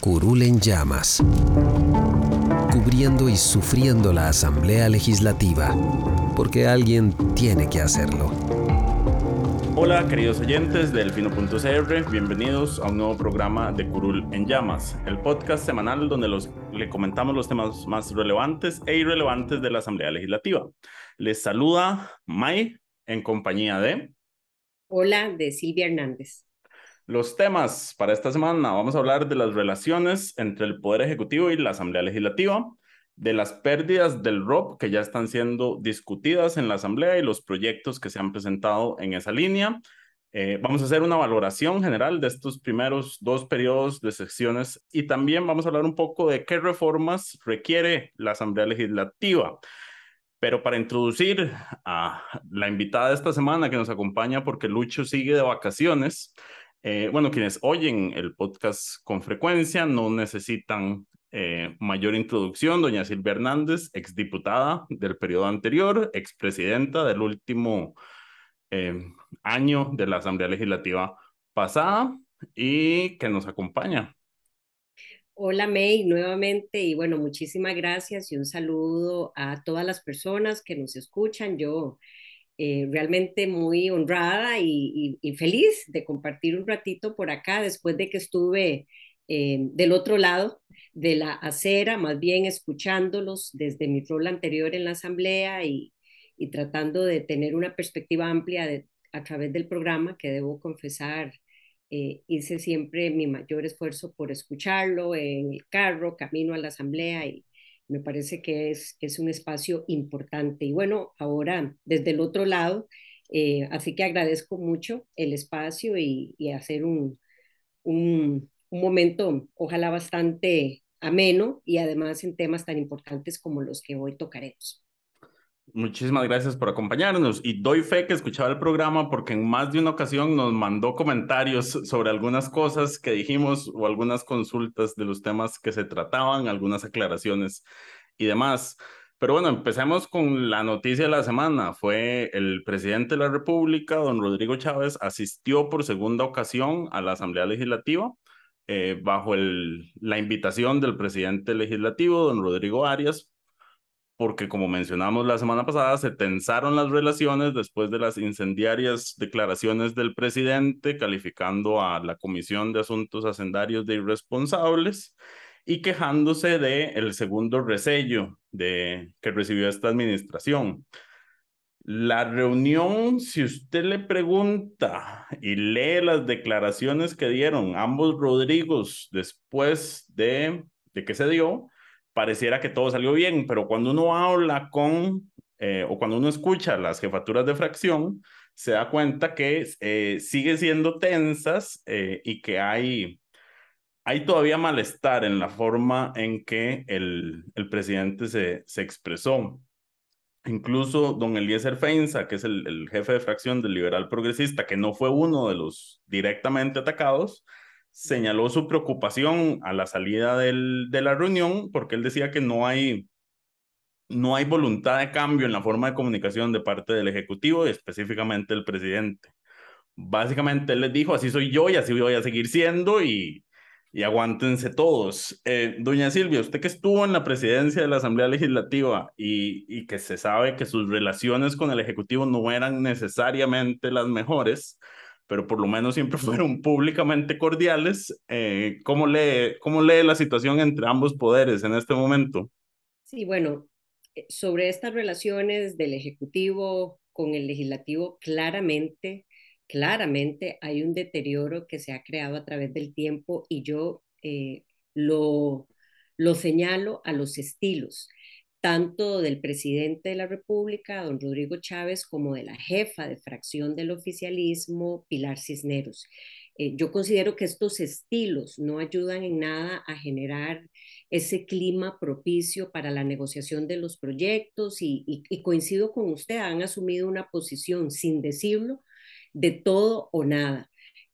Curul en llamas, cubriendo y sufriendo la Asamblea Legislativa, porque alguien tiene que hacerlo. Hola queridos oyentes del Fino.cr, bienvenidos a un nuevo programa de Curul en Llamas, el podcast semanal donde los, le comentamos los temas más relevantes e irrelevantes de la Asamblea Legislativa. Les saluda May en compañía de... Hola, de Silvia Hernández. Los temas para esta semana, vamos a hablar de las relaciones entre el Poder Ejecutivo y la Asamblea Legislativa, de las pérdidas del ROP que ya están siendo discutidas en la Asamblea y los proyectos que se han presentado en esa línea. Eh, vamos a hacer una valoración general de estos primeros dos periodos de sesiones y también vamos a hablar un poco de qué reformas requiere la Asamblea Legislativa. Pero para introducir a la invitada de esta semana que nos acompaña porque Lucho sigue de vacaciones, eh, bueno, quienes oyen el podcast con frecuencia no necesitan eh, mayor introducción. Doña Silvia Hernández, exdiputada del periodo anterior, expresidenta del último eh, año de la Asamblea Legislativa pasada y que nos acompaña. Hola May, nuevamente y bueno, muchísimas gracias y un saludo a todas las personas que nos escuchan. Yo eh, realmente muy honrada y, feliz de compartir un ratito por acá después de que estuve eh, del otro lado de la acera, más bien escuchándolos desde mi rol anterior en la asamblea y, tratando de tener una perspectiva amplia a través del programa, que debo confesar, eh, hice siempre mi mayor esfuerzo por escucharlo en el carro, camino a la asamblea y, me parece que es, es un espacio importante. Y bueno, ahora desde el otro lado, eh, así que agradezco mucho el espacio y, y hacer un, un, un, momento, ojalá bastante ameno y además en temas tan importantes como los que hoy tocaremos. Muchísimas gracias por acompañarnos y doy fe que escuchaba el programa porque en más de una ocasión nos mandó comentarios sobre algunas cosas que dijimos o algunas consultas de los temas que se trataban, algunas aclaraciones y demás. Pero bueno, empecemos con la noticia de la semana. Fue el presidente de la República, don Rodrigo Chávez, asistió por segunda ocasión a la Asamblea Legislativa eh, bajo el, la invitación del presidente legislativo, don Rodrigo Arias, porque como mencionamos la semana pasada, se tensaron las relaciones después de las incendiarias declaraciones del presidente calificando a la Comisión de Asuntos Hacendarios de irresponsables y quejándose de el segundo resello de que recibió esta administración. La reunión, si usted le pregunta y lee las declaraciones que dieron ambos Rodrigos después de, de que se dio, pareciera que todo salió bien, pero cuando uno habla con eh, o cuando uno escucha las jefaturas de fracción, se da cuenta que eh, sigue siendo tensas eh, y que hay, hay todavía malestar en la forma en que el, el presidente se, se expresó. Incluso don Eliezer Feinza, que es el, el jefe de fracción del liberal progresista, que no fue uno de los directamente atacados, señaló su preocupación a la salida del, de la reunión porque él decía que no hay, no hay voluntad de cambio en la forma de comunicación de parte del Ejecutivo y específicamente el presidente. Básicamente él les dijo, así soy yo y así voy a seguir siendo y, y aguántense todos. Eh, doña Silvia, usted que estuvo en la presidencia de la Asamblea Legislativa y, y que se sabe que sus relaciones con el Ejecutivo no eran necesariamente las mejores, pero por lo menos siempre fueron públicamente cordiales. Eh, ¿cómo, lee, ¿Cómo lee la situación entre ambos poderes en este momento? Sí, bueno, eh, sobre estas relaciones del Ejecutivo con el legislativo claramente, claramente hay un deterioro que se ha creado a través del tiempo y yo eh, lo, lo señalo a los estilos tanto del presidente de la República, don Rodrigo Chávez, como de la jefa de fracción del oficialismo, Pilar Cisneros. Eh, yo considero que estos estilos no ayudan en nada a generar ese clima propicio para la negociación de los proyectos y, y coincido con usted, han asumido una posición sin decirlo de todo o nada.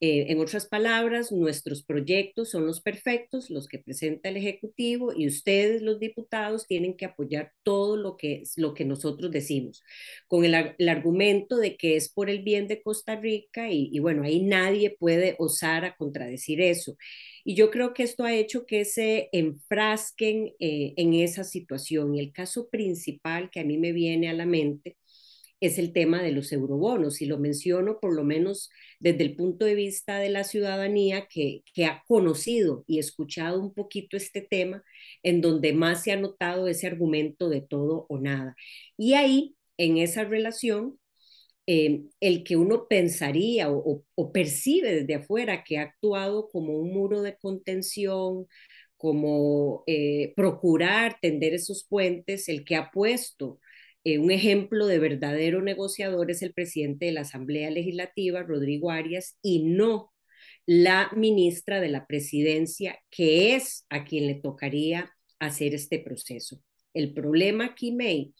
Eh, en otras palabras, nuestros proyectos son los perfectos, los que presenta el Ejecutivo, y ustedes, los diputados, tienen que apoyar todo lo que, lo que nosotros decimos, con el, argumento de que es por el bien de Costa Rica, y, bueno, ahí nadie puede osar a contradecir eso. Y yo creo que esto ha hecho que se enfrasquen eh, en esa situación. Y el caso principal que a mí me viene a la mente es el tema de los eurobonos, y lo menciono por lo menos desde el punto de vista de la ciudadanía que, que ha conocido y escuchado un poquito este tema, en donde más se ha notado ese argumento de todo o nada. Y ahí, en esa relación, eh, el que uno pensaría o, o, percibe desde afuera que ha actuado como un muro de contención, como eh, procurar tender esos puentes, el que ha puesto eh, un ejemplo de verdadero negociador es el presidente de la Asamblea Legislativa, Rodrigo Arias, y no la ministra de la Presidencia, que es a quien le tocaría hacer este proceso. El problema aquí, May,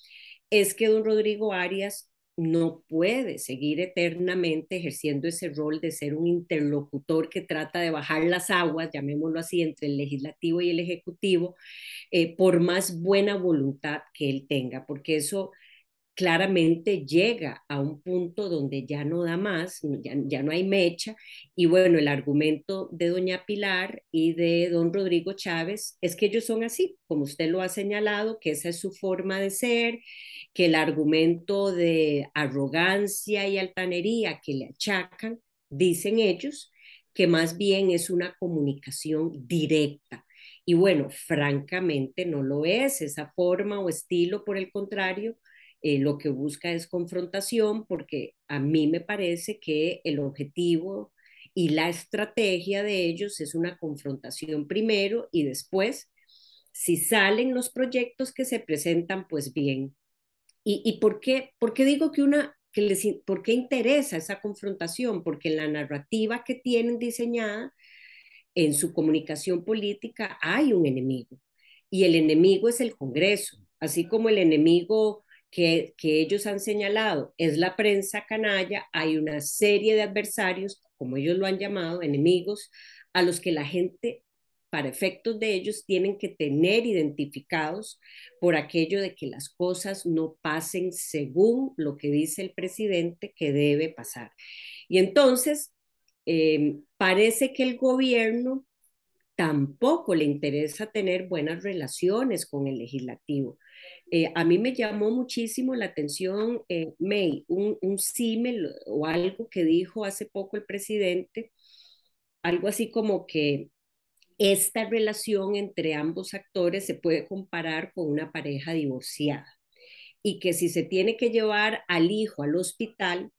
es que don Rodrigo Arias no puede seguir eternamente ejerciendo ese rol de ser un interlocutor que trata de bajar las aguas, llamémoslo así, entre el legislativo y el ejecutivo, eh, por más buena voluntad que él tenga, porque eso claramente llega a un punto donde ya no da más, ya, no hay mecha. Y bueno, el argumento de doña Pilar y de don Rodrigo Chávez es que ellos son así, como usted lo ha señalado, que esa es su forma de ser, que el argumento de arrogancia y altanería que le achacan, dicen ellos, que más bien es una comunicación directa. Y bueno, francamente no lo es esa forma o estilo, por el contrario, eh, lo que busca es confrontación porque a mí me parece que el objetivo y la estrategia de ellos es una confrontación primero y después, si salen los proyectos que se presentan, pues bien, ¿Y, por, qué, por qué digo que una, que les, por qué interesa esa confrontación? Porque en la narrativa que tienen diseñada, en su comunicación política, hay un enemigo. Y el enemigo es el Congreso, así como el enemigo que, ellos han señalado es la prensa canalla, hay una serie de adversarios, como ellos lo han llamado, enemigos, a los que la gente para efectos de ellos, tienen que tener identificados por aquello de que las cosas no pasen según lo que dice el presidente que debe pasar. Y entonces, eh, parece que el gobierno tampoco le interesa tener buenas relaciones con el legislativo. Eh, a mí me llamó muchísimo la atención, eh, May, un, un símil o algo que dijo hace poco el presidente, algo así como que esta relación entre ambos actores se puede comparar con una pareja divorciada y que si se tiene que llevar al hijo al hospital,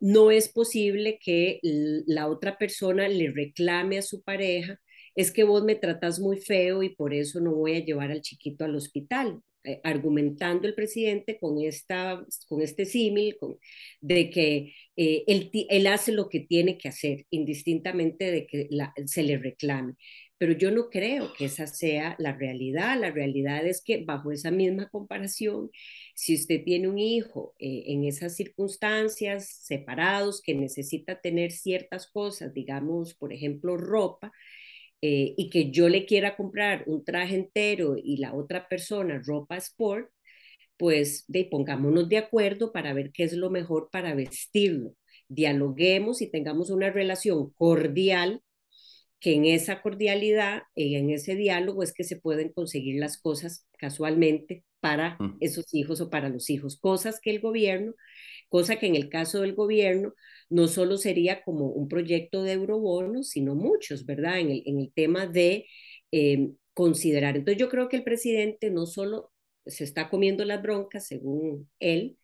no es posible que la otra persona le reclame a su pareja, es que vos me tratas muy feo y por eso no voy a llevar al chiquito al hospital. Eh, argumentando el presidente con, esta, con este símil de que eh, él, él, hace lo que tiene que hacer, indistintamente de que se le reclame. Pero yo no creo que esa sea la realidad. La realidad es que bajo esa misma comparación, si usted tiene un hijo eh, en esas circunstancias separados que necesita tener ciertas cosas, digamos, por ejemplo, ropa, eh, y que yo le quiera comprar un traje entero y la otra persona ropa sport, pues de, pongámonos de acuerdo para ver qué es lo mejor para vestirlo. Dialoguemos y tengamos una relación cordial, que en esa cordialidad y en ese diálogo es que se pueden conseguir las cosas casualmente para esos hijos o para los hijos, cosas que el gobierno, cosa que en el caso del gobierno no solo sería como un proyecto de eurobonos, sino muchos, ¿verdad? En el, en el tema de eh, considerar. Entonces yo creo que el presidente no solo se está comiendo las broncas, según él,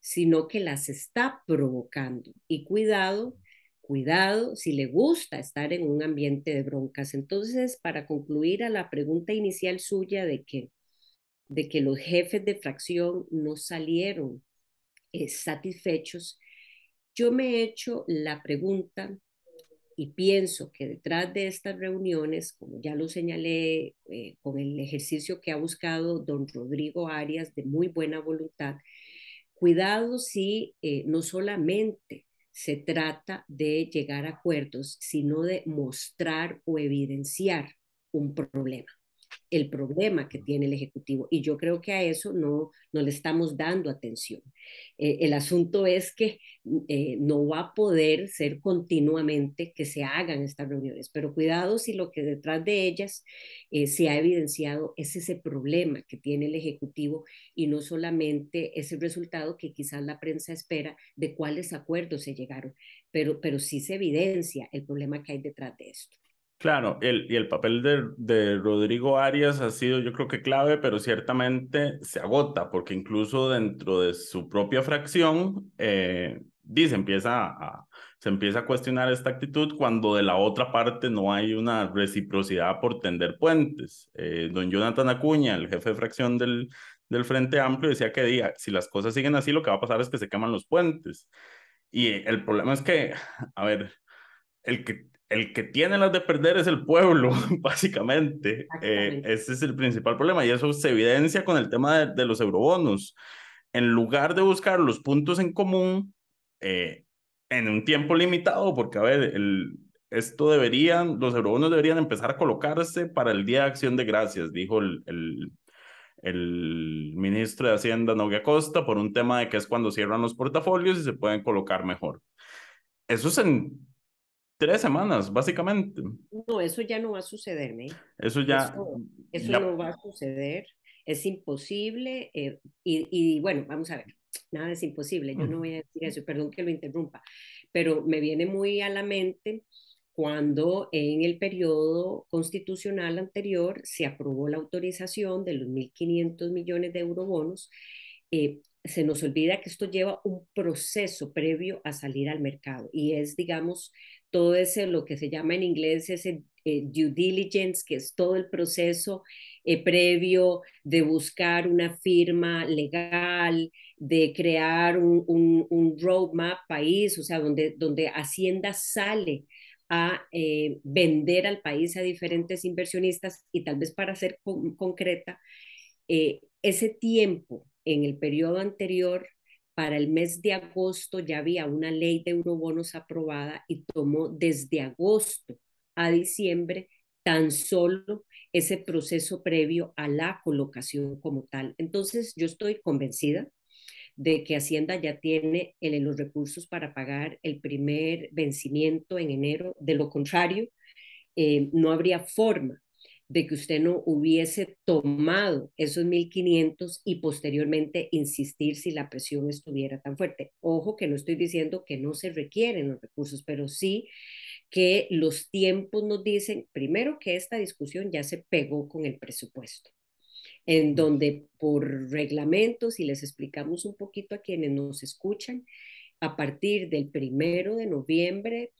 sino que las está provocando. Y cuidado, cuidado si le gusta estar en un ambiente de broncas. Entonces, para concluir a la pregunta inicial suya de que, de que los jefes de fracción no salieron eh, satisfechos, yo me he hecho la pregunta y pienso que detrás de estas reuniones, como ya lo señalé eh, con el ejercicio que ha buscado don Rodrigo Arias de muy buena voluntad, cuidado si eh, no solamente se trata de llegar a acuerdos, sino de mostrar o evidenciar un problema el problema que tiene el Ejecutivo. Y yo creo que a eso no, no le estamos dando atención. Eh, el asunto es que eh, no va a poder ser continuamente que se hagan estas reuniones, pero cuidado si lo que detrás de ellas eh, se ha evidenciado es ese problema que tiene el Ejecutivo y no solamente ese resultado que quizás la prensa espera de cuáles acuerdos se llegaron, pero, pero sí se evidencia el problema que hay detrás de esto. Claro, el, y el papel de, de, Rodrigo Arias ha sido yo creo que clave, pero ciertamente se agota, porque incluso dentro de su propia fracción, eh, empieza a, se empieza a cuestionar esta actitud cuando de la otra parte no hay una reciprocidad por tender puentes. Eh, don Jonathan Acuña, el jefe de fracción del, del Frente Amplio, decía que diga, si las cosas siguen así, lo que va a pasar es que se queman los puentes. Y el problema es que, a ver, el que el que tiene las de perder es el pueblo, básicamente. Eh, ese es el principal problema y eso se evidencia con el tema de, los eurobonos. En lugar de buscar los puntos en común eh, en un tiempo limitado, porque a ver, el, esto deberían, los eurobonos deberían empezar a colocarse para el Día de Acción de Gracias, dijo el, el, el ministro de Hacienda, Novia Costa, por un tema de que es cuando cierran los portafolios y se pueden colocar mejor. Eso es en tres semanas, básicamente. No, eso ya no va a suceder, ¿me? Eso ya. Eso, no va a suceder. Es imposible. Eh, y, y, bueno, vamos a ver. Nada es imposible. Yo no voy a decir eso. Perdón que lo interrumpa. Pero me viene muy a la mente cuando en el periodo constitucional anterior se aprobó la autorización de los 1.500 millones de eurobonos. Eh, se nos olvida que esto lleva un proceso previo a salir al mercado y es, digamos, todo ese, lo que se llama en inglés ese eh, due diligence, que es todo el proceso eh, previo de buscar una firma legal, de crear un, un, roadmap país, o sea, donde, donde Hacienda sale a eh, vender al país a diferentes inversionistas y tal vez para ser concreta, ese tiempo en el periodo anterior para el mes de agosto ya había una ley de eurobonos aprobada y tomó desde agosto a diciembre tan solo ese proceso previo a la colocación como tal. Entonces, yo estoy convencida de que Hacienda ya tiene los recursos para pagar el primer vencimiento en enero. De lo contrario, eh, no habría forma de que usted no hubiese tomado esos 1.500 y posteriormente insistir si la presión estuviera tan fuerte. Ojo que no estoy diciendo que no se requieren los recursos, pero sí que los tiempos nos dicen, primero, que esta discusión ya se pegó con el presupuesto, en donde por reglamentos, y les explicamos un poquito a quienes nos escuchan, a partir del primero de noviembre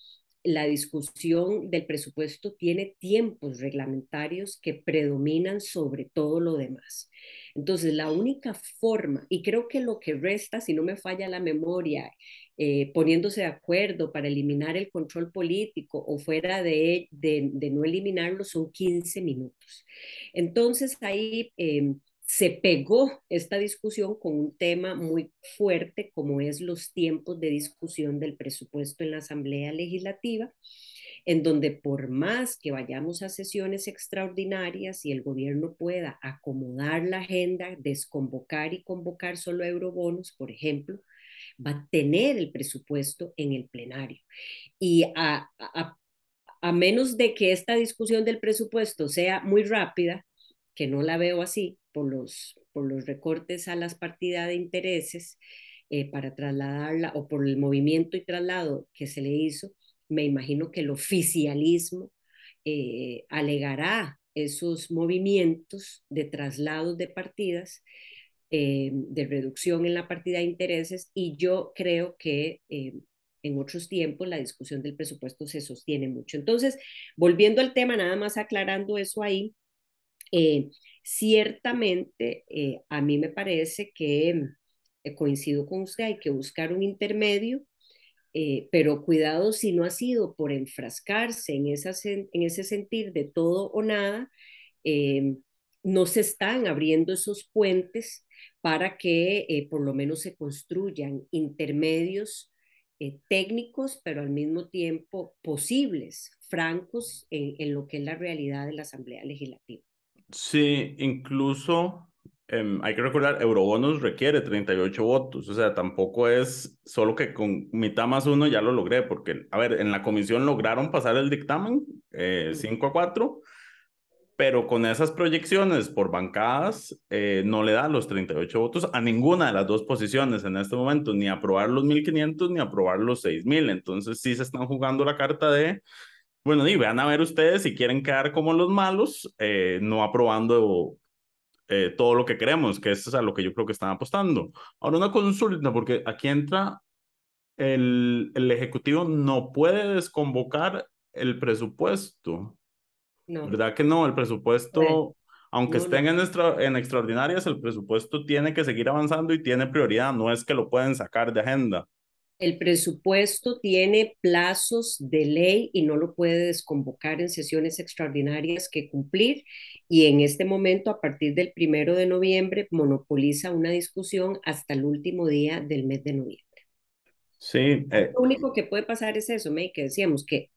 la discusión del presupuesto tiene tiempos reglamentarios que predominan sobre todo lo demás. Entonces, la única forma, y creo que lo que resta, si no me falla la memoria, eh, poniéndose de acuerdo para eliminar el control político o fuera de, no eliminarlo, son 15 minutos. Entonces, ahí... Em, se pegó esta discusión con un tema muy fuerte como es los tiempos de discusión del presupuesto en la Asamblea Legislativa, en donde por más que vayamos a sesiones extraordinarias y el gobierno pueda acomodar la agenda, desconvocar y convocar solo eurobonos, por ejemplo, va a tener el presupuesto en el plenario. Y a, a, a menos de que esta discusión del presupuesto sea muy rápida, que no la veo así, por los, por los recortes a las partidas de intereses eh, para trasladarla o por el movimiento y traslado que se le hizo, me imagino que el oficialismo eh, alegará esos movimientos de traslados de partidas eh, de reducción en la partida de intereses y yo creo que en otros tiempos la discusión del presupuesto se sostiene mucho. Entonces, volviendo al tema, nada más aclarando eso ahí, eh, ciertamente a mí me parece que coincido con usted, hay que buscar un intermedio pero cuidado si no ha sido por enfrascarse en, en ese sentir de todo o nada, no se están abriendo esos puentes para que eh, por lo menos se construyan intermedios eh, técnicos, pero al mismo tiempo posibles, francos en, lo que es la realidad de la Asamblea Legislativa. Sí, incluso em, hay que recordar, Eurobonos requiere 38 votos, o sea, tampoco es solo que con mitad más uno ya lo logré, porque, a ver, en la comisión lograron pasar el dictamen 5 eh, a 4, pero con esas proyecciones por bancadas eh, no le da los 38 votos a ninguna de las dos posiciones en este momento, ni aprobar los 1.500 ni aprobar los 6.000. Entonces sí se están jugando la carta de, bueno, y vean a ver ustedes si quieren quedar como los malos, eh, no aprobando eh, todo lo que queremos, que eso es a lo que yo creo que están apostando. Ahora una consulta, porque aquí entra el, el Ejecutivo no puede desconvocar el presupuesto. ¿Verdad que no? El presupuesto, aunque estén En, en extraordinarias, el presupuesto tiene que seguir avanzando y tiene prioridad, no es que lo pueden sacar de agenda. El presupuesto tiene plazos de ley y no lo puede desconvocar en sesiones extraordinarias que cumplir. Y en este momento, a partir del primero de noviembre, monopoliza una discusión hasta el último día del mes de noviembre. Sí. Eh, lo único que puede pasar es eso, May, que decíamos que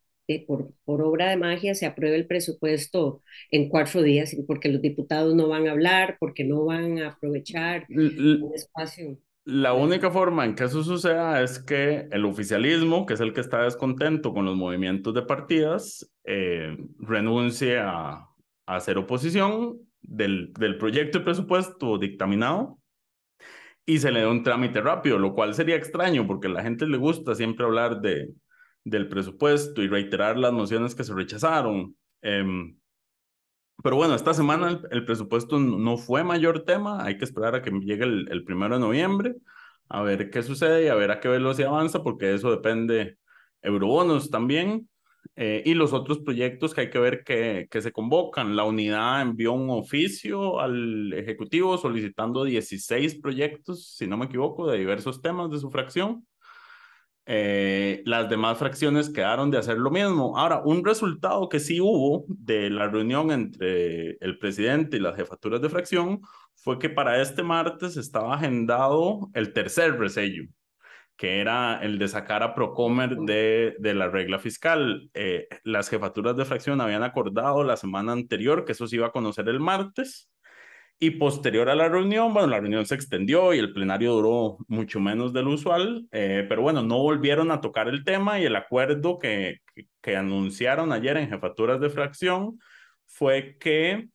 por, por, obra de magia se apruebe el presupuesto en cuatro días, porque los diputados no van a hablar, porque no van a aprovechar el espacio. La única forma en que eso suceda es que el oficialismo, que es el que está descontento con los movimientos de partidas, eh, renuncie a, a, hacer oposición del, del proyecto de presupuesto dictaminado y se le dé un trámite rápido, lo cual sería extraño porque a la gente le gusta siempre hablar de, del presupuesto y reiterar las mociones que se rechazaron. Em, pero bueno, esta semana el, presupuesto no fue mayor tema, hay que esperar a que llegue el, primero de noviembre, a ver qué sucede y a ver a qué velocidad avanza, porque eso depende eurobonos también. Eh, y los otros proyectos que hay que ver que, que se convocan. La unidad envió un oficio al Ejecutivo solicitando 16 proyectos, si no me equivoco, de diversos temas de su fracción. Eh, las demás fracciones quedaron de hacer lo mismo. Ahora, un resultado que sí hubo de la reunión entre el presidente y las jefaturas de fracción fue que para este martes estaba agendado el tercer resello, que era el de sacar a Procomer de, de la regla fiscal. Eh, las jefaturas de fracción habían acordado la semana anterior que eso se iba a conocer el martes y posterior a la reunión, bueno, la reunión se extendió y el plenario duró mucho menos del usual, eh, pero bueno, no volvieron a tocar el tema y el acuerdo que, que, anunciaron ayer en jefaturas de fracción fue que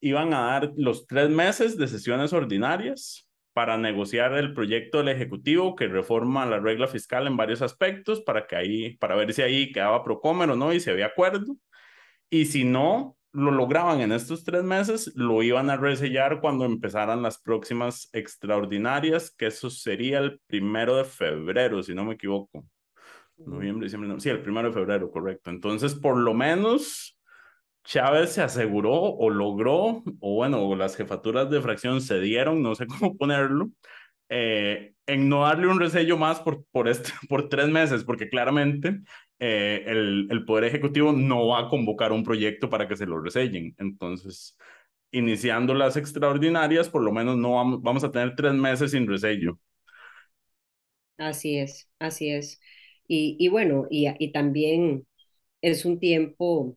iban a dar los tres meses de sesiones ordinarias para negociar el proyecto del Ejecutivo que reforma la regla fiscal en varios aspectos para que ahí, para ver si ahí quedaba Procomer o no y si había acuerdo. Y si no, lo lograban en estos tres meses, lo iban a resellar cuando empezaran las próximas extraordinarias, que eso sería el primero de febrero, si no me equivoco. Noviembre, diciembre, sí, el primero de febrero, correcto. Entonces, por lo menos, Chávez se aseguró o logró, o bueno, las jefaturas de fracción se dieron, no sé cómo ponerlo, eh, en no darle un resello más por, por, este, por tres meses, porque claramente eh, el, el, Poder Ejecutivo no va a convocar un proyecto para que se lo resellen. Entonces, iniciando las extraordinarias, por lo menos no vamos, vamos a tener tres meses sin resello. Así es, así es. Y, y bueno, y, y también es un tiempo,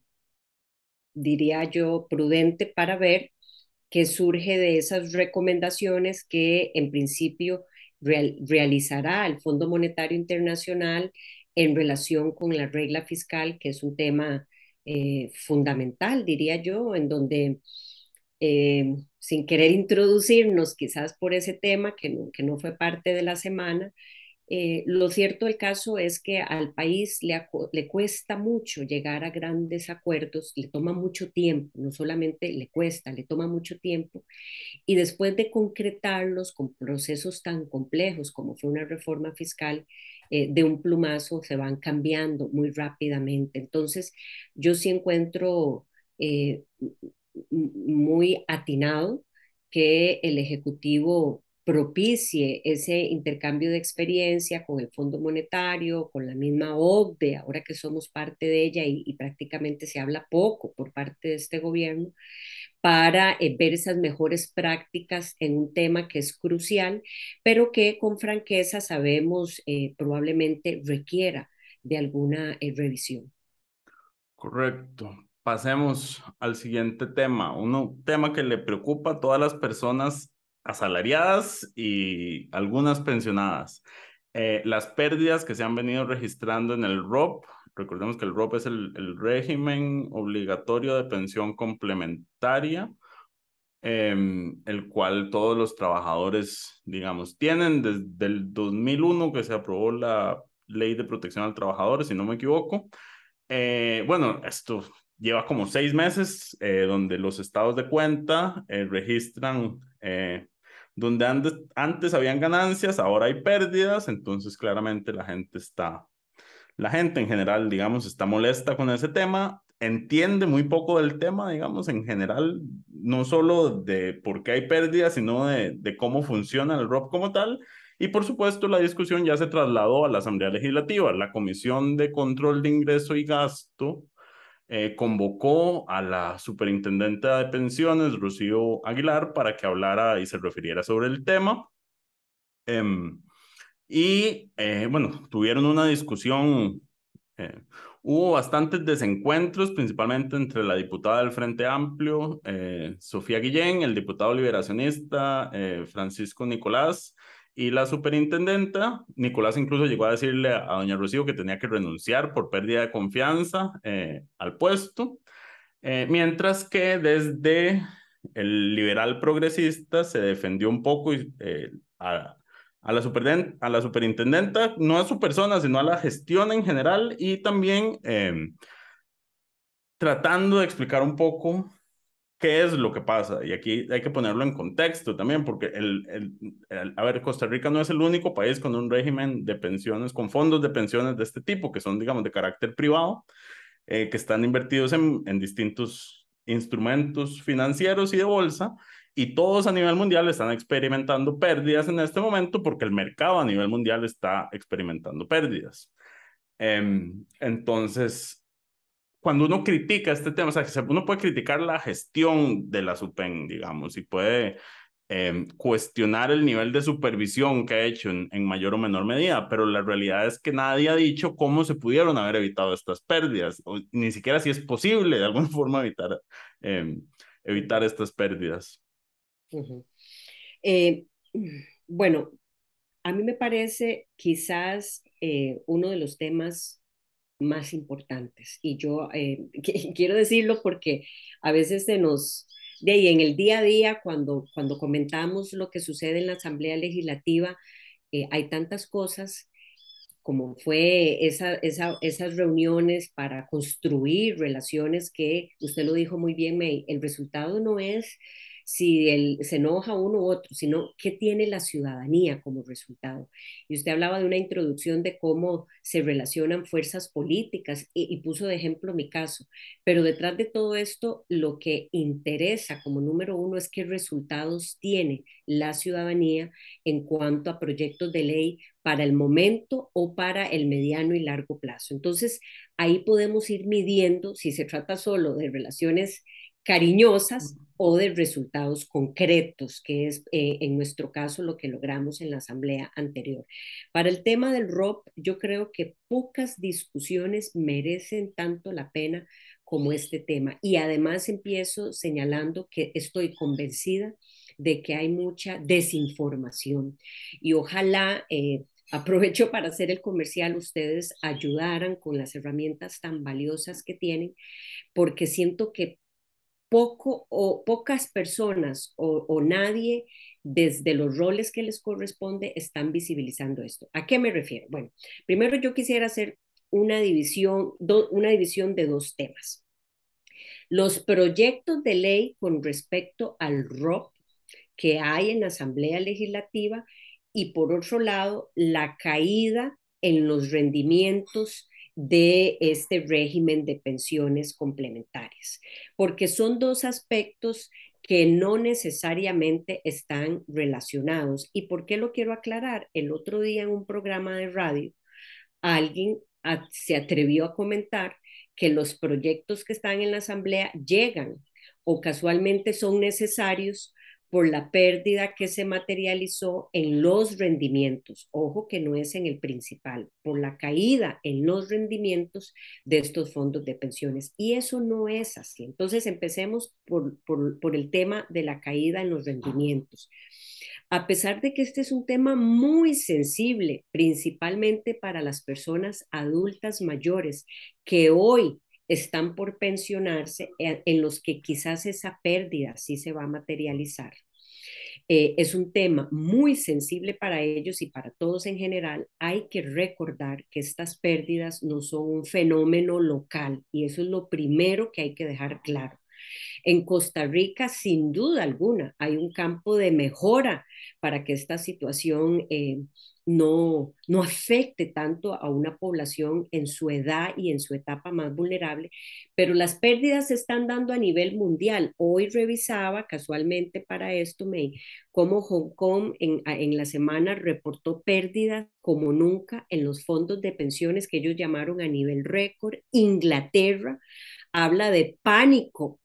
diría yo, prudente para ver qué surge de esas recomendaciones que en principio realizará el Fondo Monetario Internacional en relación con la regla fiscal, que es un tema eh, fundamental, diría yo, en donde, eh, sin querer introducirnos quizás por ese tema, que no, que no fue parte de la semana, Eh, lo cierto del caso es que al país le, le, cuesta mucho llegar a grandes acuerdos, le toma mucho tiempo, no solamente le cuesta, le toma mucho tiempo, y después de concretarlos con procesos tan complejos como fue una reforma fiscal, eh, de un plumazo se van cambiando muy rápidamente. Entonces, yo sí encuentro eh, muy atinado que el Ejecutivo propicie ese intercambio de experiencia con el Fondo Monetario, con la misma OCDE, ahora que somos parte de ella y, prácticamente se habla poco por parte de este gobierno, para eh, ver esas mejores prácticas en un tema que es crucial, pero que con franqueza sabemos eh, probablemente requiera de alguna eh, revisión. Correcto. Pasemos al siguiente tema, un tema que le preocupa a todas las personas asalariadas y algunas pensionadas. Las pérdidas que se han venido registrando en el ROP, recordemos que el ROP es el, régimen obligatorio de pensión complementaria, em, el cual todos los trabajadores, digamos, tienen desde el 2001 que se aprobó la ley de protección al trabajador, si no me equivoco. Eh, bueno, esto lleva como seis meses eh, donde los estados de cuenta registran donde antes, antes habían ganancias, ahora hay pérdidas, entonces claramente la gente está, la gente en general, digamos, está molesta con ese tema, entiende muy poco del tema, digamos, en general, no solo de por qué hay pérdidas, sino de, cómo funciona el ROP como tal. Y por supuesto, la discusión ya se trasladó a la Asamblea Legislativa, la Comisión de Control de Ingreso y Gasto, eh, convocó a la superintendente de pensiones, Rocío Aguilar, para que hablara y se refiriera sobre el tema. Em, y eh, bueno, tuvieron una discusión, eh, hubo bastantes desencuentros, principalmente entre la diputada del Frente Amplio, Sofía Guillén, el diputado liberacionista Francisco Nicolás, y la superintendenta, Nicolás incluso llegó a decirle a, doña Rocío que tenía que renunciar por pérdida de confianza eh, al puesto, eh, mientras que desde el liberal progresista se defendió un poco eh, a, a, la a la superintendenta, no a su persona, sino a la gestión en general y también tratando de explicar un poco ¿Qué es lo que pasa? Y aquí hay que ponerlo en contexto también, porque el, el, a ver, Costa Rica no es el único país con un régimen de pensiones, con fondos de pensiones de este tipo, que son, digamos, de carácter privado, eh, que están invertidos en, en distintos instrumentos financieros y de bolsa, y todos a nivel mundial están experimentando pérdidas en este momento porque el mercado a nivel mundial está experimentando pérdidas. Em, entonces, cuando uno critica este tema, o sea, uno puede criticar la gestión de la SUPEN, digamos, y puede em, cuestionar el nivel de supervisión que ha hecho en, mayor o menor medida, pero la realidad es que nadie ha dicho cómo se pudieron haber evitado estas pérdidas, o ni siquiera si es posible de alguna forma evitar, em, evitar estas pérdidas. Eh, bueno, a mí me parece quizás eh, uno de los temas más importantes. Y yo eh, quiero decirlo porque a veces se nos, de en el día a día, cuando, cuando comentamos lo que sucede en la Asamblea Legislativa, hay tantas cosas como fue esa, esa, esas reuniones para construir relaciones que, usted lo dijo muy bien, May, el resultado no es si el, se enoja uno u otro, sino qué tiene la ciudadanía como resultado. Y usted hablaba de una introducción de cómo se relacionan fuerzas políticas y, y puso de ejemplo mi caso, pero detrás de todo esto lo que interesa como número uno es qué resultados tiene la ciudadanía en cuanto a proyectos de ley para el momento o para el mediano y largo plazo. Entonces, ahí podemos ir midiendo si se trata solo de relaciones cariñosas o de resultados concretos, que es eh, en nuestro caso lo que logramos en la asamblea anterior. Para el tema del ROP, yo creo que pocas discusiones merecen tanto la pena como este tema. Y además empiezo señalando que estoy convencida de que hay mucha desinformación y ojalá... Eh, aprovecho para hacer el comercial, ustedes ayudaran con las herramientas tan valiosas que tienen, porque siento que poco o pocas personas o, nadie desde los roles que les corresponde, están visibilizando esto. ¿A qué me refiero? Bueno, primero yo quisiera hacer una división, una división de dos temas. Los proyectos de ley con respecto al ROP que hay en la Asamblea Legislativa y por otro lado, la caída en los rendimientos de este régimen de pensiones complementarias, porque son dos aspectos que no necesariamente están relacionados. ¿Y por qué lo quiero aclarar? El otro día en un programa de radio, alguien se atrevió a comentar que los proyectos que están en la Asamblea llegan o casualmente son necesarios por la pérdida que se materializó en los rendimientos, ojo que no es en el principal, por la caída en los rendimientos de estos fondos de pensiones. Y eso no es así. Entonces empecemos por, por, el tema de la caída en los rendimientos. A pesar de que este es un tema muy sensible, principalmente para las personas adultas mayores que hoy están por pensionarse, eh, en los que quizás esa pérdida sí se va a materializar. Eh, es un tema muy sensible para ellos y para todos en general. Hay que recordar que estas pérdidas no son un fenómeno local y eso es lo primero que hay que dejar claro. En Costa Rica, sin duda alguna, hay un campo de mejora para que esta situación eh, no, no afecte tanto a una población en su edad y en su etapa más vulnerable, pero las pérdidas se están dando a nivel mundial. Hoy revisaba casualmente para esto, me, cómo Hong Kong en, en la semana reportó pérdidas como nunca en los fondos de pensiones que ellos llamaron a nivel récord. Inglaterra habla de pánico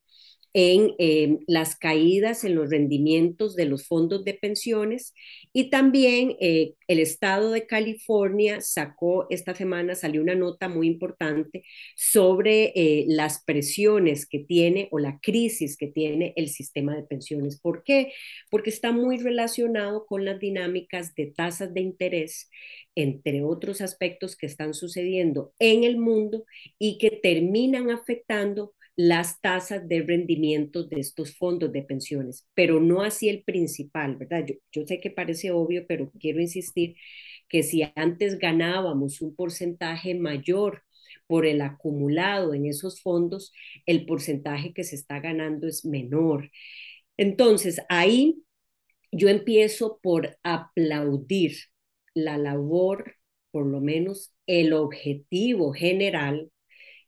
en eh, las caídas en los rendimientos de los fondos de pensiones y también eh, el estado de California sacó, esta semana salió una nota muy importante sobre eh, las presiones que tiene o la crisis que tiene el sistema de pensiones. ¿Por qué? Porque está muy relacionado con las dinámicas de tasas de interés, entre otros aspectos que están sucediendo en el mundo y que terminan afectando las tasas de rendimiento de estos fondos de pensiones, pero no así el principal, ¿verdad? Yo, yo sé que parece obvio, pero quiero insistir que si antes ganábamos un porcentaje mayor por el acumulado en esos fondos, el porcentaje que se está ganando es menor. Entonces, ahí yo empiezo por aplaudir la labor, por lo menos el objetivo general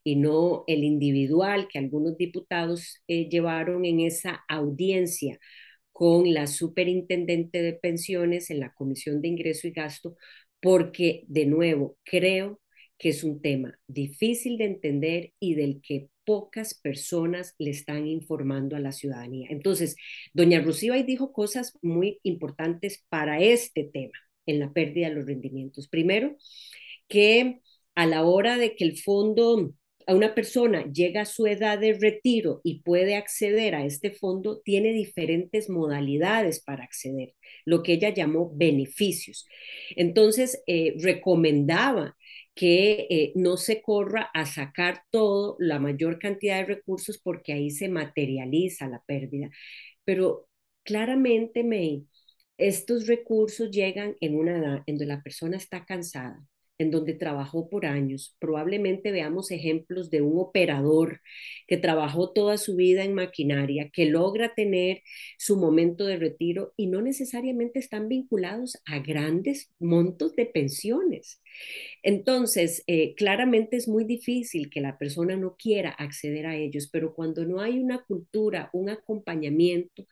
y no el individual que algunos diputados eh, llevaron en esa audiencia con la superintendente de pensiones en la Comisión de Ingreso y Gasto, porque de nuevo creo que es un tema difícil de entender y del que pocas personas le están informando a la ciudadanía. Entonces, doña Rocío ahí dijo cosas muy importantes para este tema en la pérdida de los rendimientos. Primero, que a la hora de que el fondo a una persona llega a su edad de retiro y puede acceder a este fondo, tiene diferentes modalidades para acceder, lo que ella llamó beneficios. Entonces, eh, recomendaba que eh, no se corra a sacar todo, la mayor cantidad de recursos, porque ahí se materializa la pérdida. Pero claramente, May, estos recursos llegan en una edad en donde la persona está cansada, en donde trabajó por años. Probablemente veamos ejemplos de un operador que trabajó toda su vida en maquinaria, que logra tener su momento de retiro y no necesariamente están vinculados a grandes montos de pensiones. Entonces, eh, claramente es muy difícil que la persona no quiera acceder a ellos, pero cuando no hay una cultura, un acompañamiento,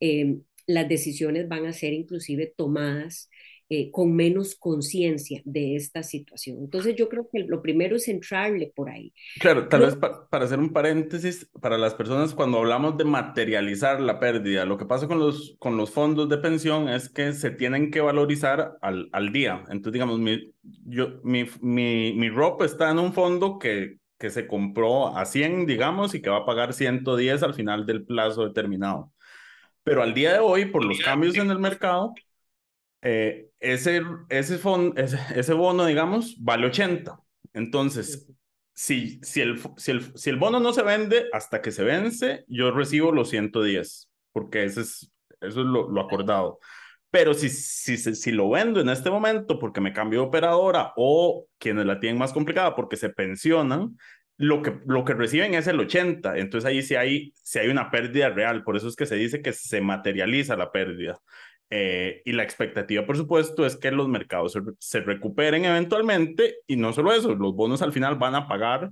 eh, las decisiones van a ser inclusive tomadas eh, con menos conciencia de esta situación. Entonces yo creo que lo primero es entrarle por ahí. Claro, tal vez para hacer un paréntesis, para las personas cuando hablamos de materializar la pérdida, lo que pasa con los, con los fondos de pensión es que se tienen que valorizar al, al día. Entonces, digamos, mi, yo, mi, mi, mi ropa está en un fondo que, que se compró a 100, digamos, y que va a pagar 110 al final del plazo determinado. Pero al día de hoy, por los cambios en el mercado, eh, ese, ese, ese, bono, digamos, vale 80. Entonces, si, si, el, si, el, si el bono no se vende hasta que se vence, yo recibo los 110, porque ese es, eso es lo, lo acordado. Pero si, si, si lo vendo en este momento porque me cambio de operadora o quienes la tienen más complicada porque se pensionan, lo que, lo que reciben es el 80. Entonces ahí sí hay, sí hay una pérdida real. Por eso es que se dice que se materializa la pérdida. Eh, y la expectativa, por supuesto, es que los mercados se, recuperen eventualmente y no solo eso, los bonos al final van a pagar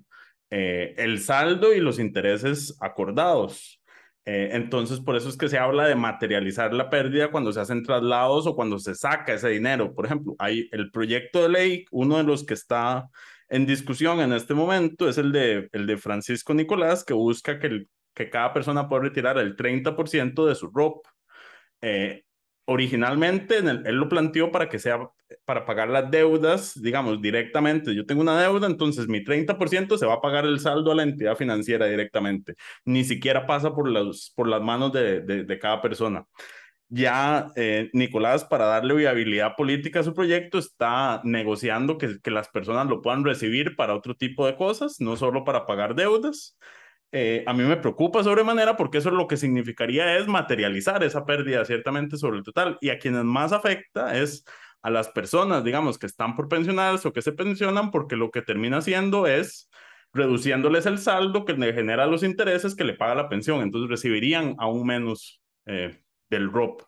eh, el saldo y los intereses acordados. Eh, entonces, por eso es que se habla de materializar la pérdida cuando se hacen traslados o cuando se saca ese dinero. Por ejemplo, hay el proyecto de ley, uno de los que está en discusión en este momento es el de, el de Francisco Nicolás, que busca que, el, que cada persona pueda retirar el 30% de su ROP. Eh, originalmente él lo planteó para que sea para pagar las deudas, digamos, directamente. Yo tengo una deuda, entonces mi 30% se va a pagar el saldo a la entidad financiera directamente. Ni siquiera pasa por, las por las manos de, de, cada persona. Ya eh, Nicolás, para darle viabilidad política a su proyecto, está negociando que, que las personas lo puedan recibir para otro tipo de cosas, no solo para pagar deudas. Eh, a mí me preocupa sobremanera porque eso lo que significaría es materializar esa pérdida ciertamente sobre el total y a quienes más afecta es a las personas, digamos, que están por pensionarse o que se pensionan porque lo que termina haciendo es reduciéndoles el saldo que le genera los intereses que le paga la pensión, entonces recibirían aún menos eh, del ROP.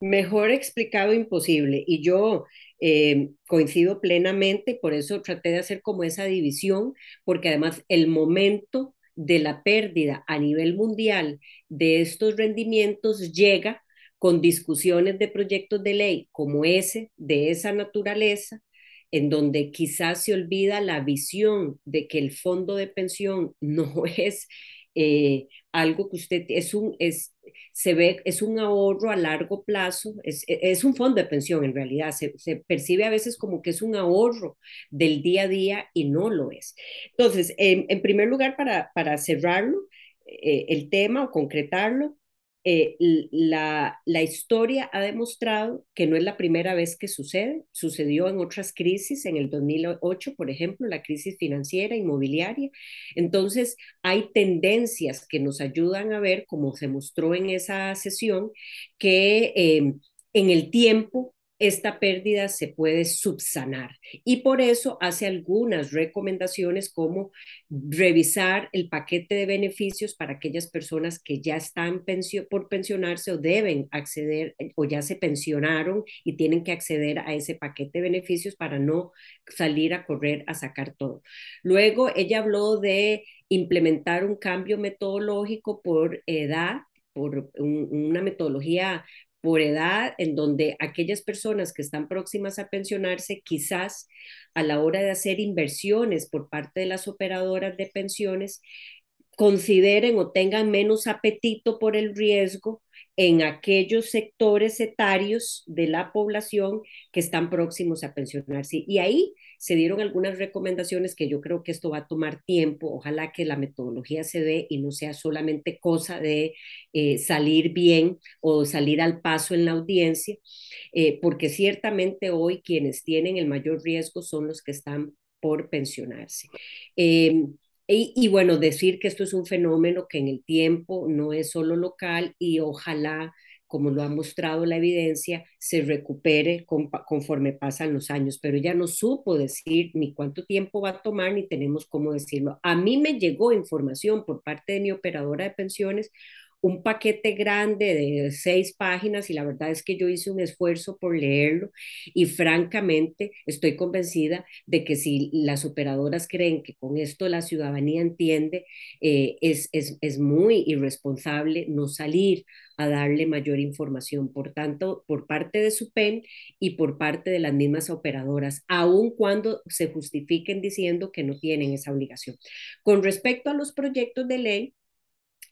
Mejor explicado imposible. Y yo eh, coincido plenamente, por eso traté de hacer como esa división, porque además el momento de la pérdida a nivel mundial de estos rendimientos llega con discusiones de proyectos de ley como ese, de esa naturaleza, en donde quizás se olvida la visión de que el fondo de pensión no es eh, algo que usted es un, es, se ve, es un ahorro a largo plazo, es, es un fondo de pensión en realidad, se, se, percibe a veces como que es un ahorro del día a día y no lo es. Entonces, en, en primer lugar, para, para cerrarlo, eh, el tema o concretarlo, eh, la, la, historia ha demostrado que no es la primera vez que sucede, sucedió en otras crisis, en el 2008, por ejemplo, la crisis financiera, inmobiliaria. Entonces, hay tendencias que nos ayudan a ver, como se mostró en esa sesión, que eh, en el tiempo esta pérdida se puede subsanar. Y por eso hace algunas recomendaciones como revisar el paquete de beneficios para aquellas personas que ya están por pensionarse o deben acceder o ya se pensionaron y tienen que acceder a ese paquete de beneficios para no salir a correr a sacar todo. Luego ella habló de implementar un cambio metodológico por edad por una metodología por edad, en donde aquellas personas que están próximas a pensionarse, quizás a la hora de hacer inversiones por parte de las operadoras de pensiones, consideren o tengan menos apetito por el riesgo en aquellos sectores etarios de la población que están próximos a pensionarse. Y ahí se dieron algunas recomendaciones que yo creo que esto va a tomar tiempo. Ojalá que la metodología se dé y no sea solamente cosa de eh, salir bien o salir al paso en la audiencia, eh, porque ciertamente hoy quienes tienen el mayor riesgo son los que están por pensionarse. Em, y, bueno, decir que esto es un fenómeno que en el tiempo no es solo local y ojalá, como lo ha mostrado la evidencia, se recupere conforme pasan los años. Pero ella no supo decir ni cuánto tiempo va a tomar, ni tenemos cómo decirlo. A mí me llegó información por parte de mi operadora de pensiones un paquete grande de seis páginas y la verdad es que yo hice un esfuerzo por leerlo y francamente estoy convencida de que si las operadoras creen que con esto la ciudadanía entiende, eh, es, es, es muy irresponsable no salir a darle mayor información, por tanto, por parte de su PEN y por parte de las mismas operadoras, aun cuando se justifiquen diciendo que no tienen esa obligación. Con respecto a los proyectos de ley,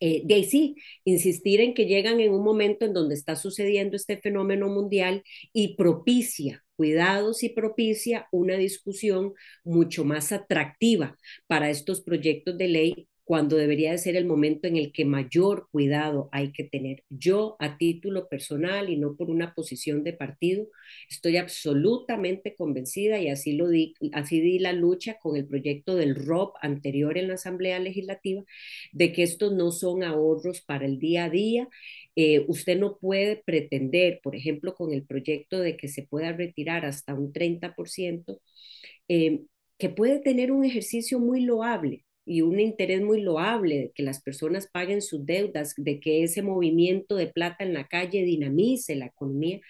eh, de ahí sí, insistir en que llegan en un momento en donde está sucediendo este fenómeno mundial y propicia, cuidados y propicia una discusión mucho más atractiva para estos proyectos de ley cuando debería de ser el momento en el que mayor cuidado hay que tener. Yo, a título personal y no por una posición de partido, estoy absolutamente convencida y así lo di, así di la lucha con el proyecto del ROP anterior en la Asamblea Legislativa, de que estos no son ahorros para el día a día Eh, usted no puede pretender, por ejemplo, con el proyecto de que se pueda retirar hasta un 30%, eh, que puede tener un ejercicio muy loable y un interés muy loable de que las personas paguen sus deudas, de que ese movimiento de plata en la calle dinamice la economía.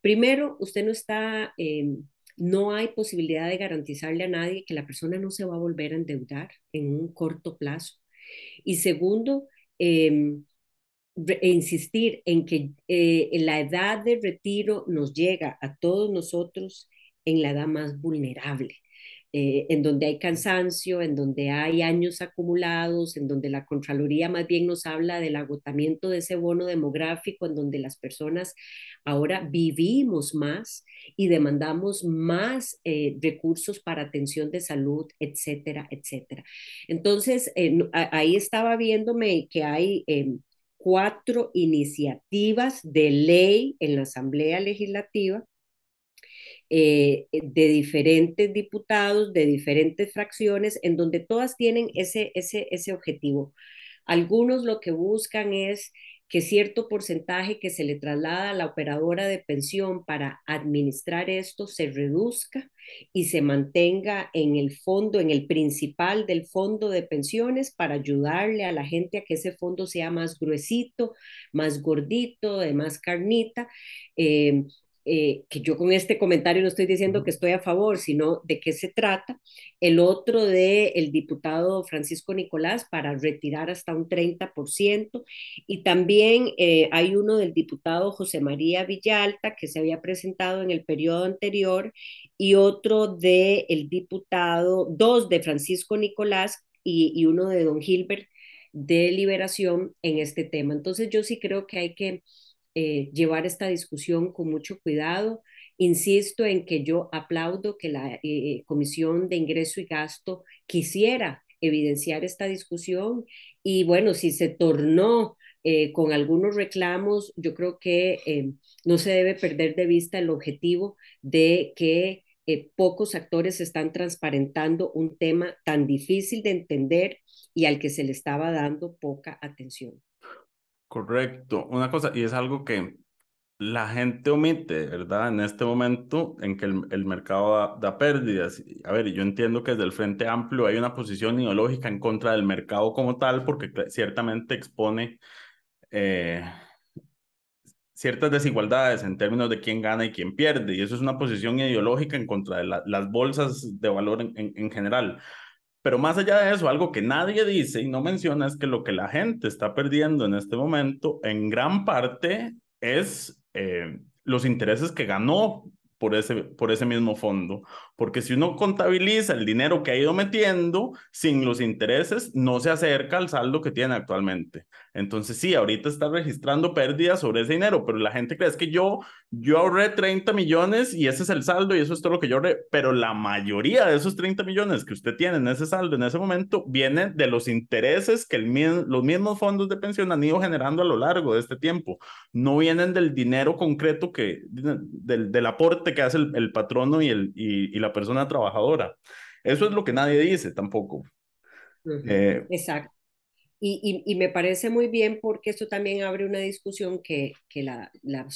Primero, usted no está, eh, no hay posibilidad de garantizarle a nadie que la persona no se va a volver a endeudar en un corto plazo. Y segundo, em, insistir en que eh, la edad de retiro nos llega a todos nosotros en la edad más vulnerable. Eh, en donde hay cansancio, en donde hay años acumulados, en donde la Contraloría más bien nos habla del agotamiento de ese bono demográfico, en donde las personas ahora vivimos más y demandamos más eh, recursos para atención de salud, etcétera, etcétera. Entonces, eh, ahí estaba viéndome que hay em, cuatro iniciativas de ley en la Asamblea Legislativa eh, eh, de diferentes diputados, de diferentes fracciones, en donde todas tienen ese, ese, ese objetivo. Algunos lo que buscan es que cierto porcentaje que se le traslada a la operadora de pensión para administrar esto se reduzca y se mantenga en el fondo, en el principal del fondo de pensiones para ayudarle a la gente a que ese fondo sea más gruesito, más gordito, de más carnita. Eh, eh, que yo con este comentario no estoy diciendo que estoy a favor, sino de qué se trata. El otro de el diputado Francisco Nicolás para retirar hasta un 30%. Y también eh, hay uno del diputado José María Villalta que se había presentado en el periodo anterior y otro de el diputado, dos de Francisco Nicolás y, y uno de don Gilbert de Liberación en este tema. Entonces yo sí creo que hay que eh, llevar esta discusión con mucho cuidado. Insisto en que yo aplaudo que la eh, Comisión de Ingreso y Gasto quisiera evidenciar esta discusión y bueno, si se tornó eh, con algunos reclamos, yo creo que no se debe perder de vista el objetivo de que pocos actores están transparentando un tema tan difícil de entender y al que se le estaba dando poca atención. Correcto. Una cosa, y es algo que la gente omite, ¿verdad? En este momento en que el, mercado da, pérdidas. A ver, yo entiendo que desde el Frente Amplio hay una posición ideológica en contra del mercado como tal, porque ciertamente expone eh, ciertas desigualdades en términos de quién gana y quién pierde, y eso es una posición ideológica en contra de las bolsas de valor en general. Pero más allá de eso, algo que nadie dice y no menciona es que lo que la gente está perdiendo en este momento, en gran parte, es eh, los intereses que ganó por ese, por ese mismo fondo. Porque si uno contabiliza el dinero que ha ido metiendo sin los intereses, no se acerca al saldo que tiene actualmente. Entonces sí, ahorita está registrando pérdidas sobre ese dinero, pero la gente cree que yo, yo ahorré 30 millones y ese es el saldo y eso es todo lo que yo ahorré. Pero la mayoría de esos 30 millones que usted tiene en ese saldo en ese momento vienen de los intereses que el, los mismos fondos de pensión han ido generando a lo largo de este tiempo. No vienen del dinero concreto que, del, del aporte que hace el, patrono y, el, y, la persona trabajadora. Eso es lo que nadie dice tampoco. Eh, Exacto. Y, y, me parece muy bien porque esto también abre una discusión que, que la, la,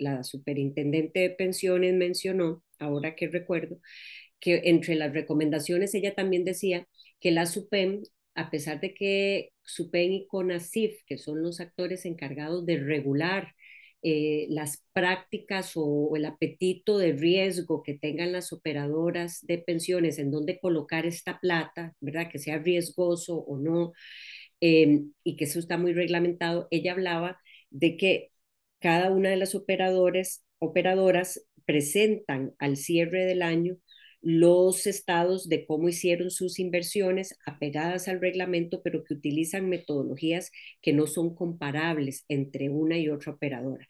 la, superintendente de pensiones mencionó, ahora que recuerdo, que entre las recomendaciones ella también decía que la SUPEM, a pesar de que SUPEM y CONACIF, que son los actores encargados de regular eh, las prácticas o, el apetito de riesgo que tengan las operadoras de pensiones en dónde colocar esta plata, ¿verdad? Que sea riesgoso o no, em, y que eso está muy reglamentado. Ella hablaba de que cada una de las operadoras presentan al cierre del año los estados de cómo hicieron sus inversiones apegadas al reglamento, pero que utilizan metodologías que no son comparables entre una y otra operadora.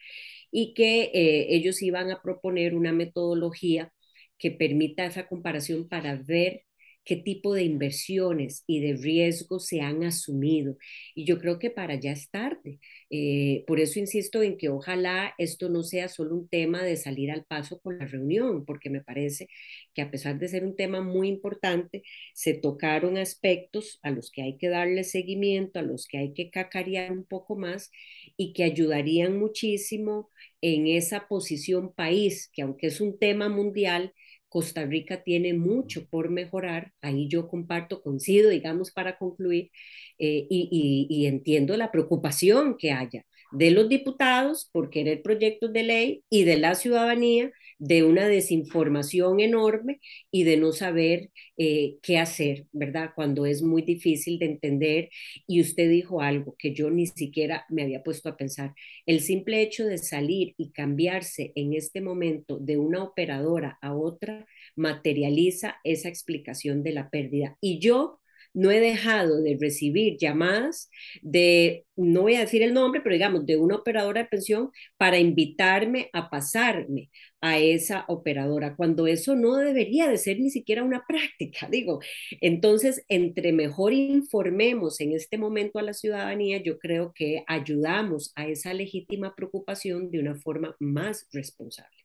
Y que eh, ellos iban a proponer una metodología que permita esa comparación para ver qué tipo de inversiones y de riesgos se han asumido. Y yo creo que para ya es tarde. Eh, por eso insisto en que ojalá esto no sea solo un tema de salir al paso con la reunión, porque me parece que a pesar de ser un tema muy importante, se tocaron aspectos a los que hay que darle seguimiento, a los que hay que cacarear un poco más y que ayudarían muchísimo en esa posición país, que aunque es un tema mundial, Costa Rica tiene mucho por mejorar, ahí yo comparto, coincido, digamos, para concluir, eh, y, entiendo la preocupación que haya de los diputados por querer proyectos de ley y de la ciudadanía de una desinformación enorme y de no saber eh, qué hacer, ¿verdad? Cuando es muy difícil de entender. Y usted dijo algo que yo ni siquiera me había puesto a pensar. El simple hecho de salir y cambiarse en este momento de una operadora a otra materializa esa explicación de la pérdida. Y yo no he dejado de recibir llamadas de, no voy a decir el nombre, pero digamos, de una operadora de pensión para invitarme a pasarme a esa operadora, cuando eso no debería de ser ni siquiera una práctica, digo. Entonces, entre mejor informemos en este momento a la ciudadanía, yo creo que ayudamos a esa legítima preocupación de una forma más responsable.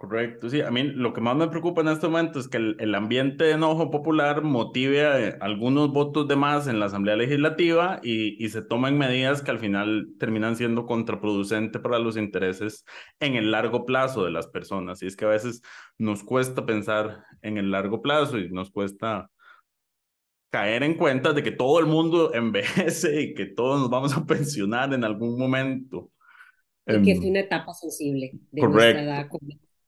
Correcto, sí, a mí lo que más me preocupa en este momento es que el, ambiente de enojo popular motive a algunos votos de más en la Asamblea Legislativa y, y, se tomen medidas que al final terminan siendo contraproducentes para los intereses en el largo plazo de las personas. Y es que a veces nos cuesta pensar en el largo plazo y nos cuesta caer en cuenta de que todo el mundo envejece y que todos nos vamos a pensionar en algún momento. Y que es em, una etapa sensible de nuestra edad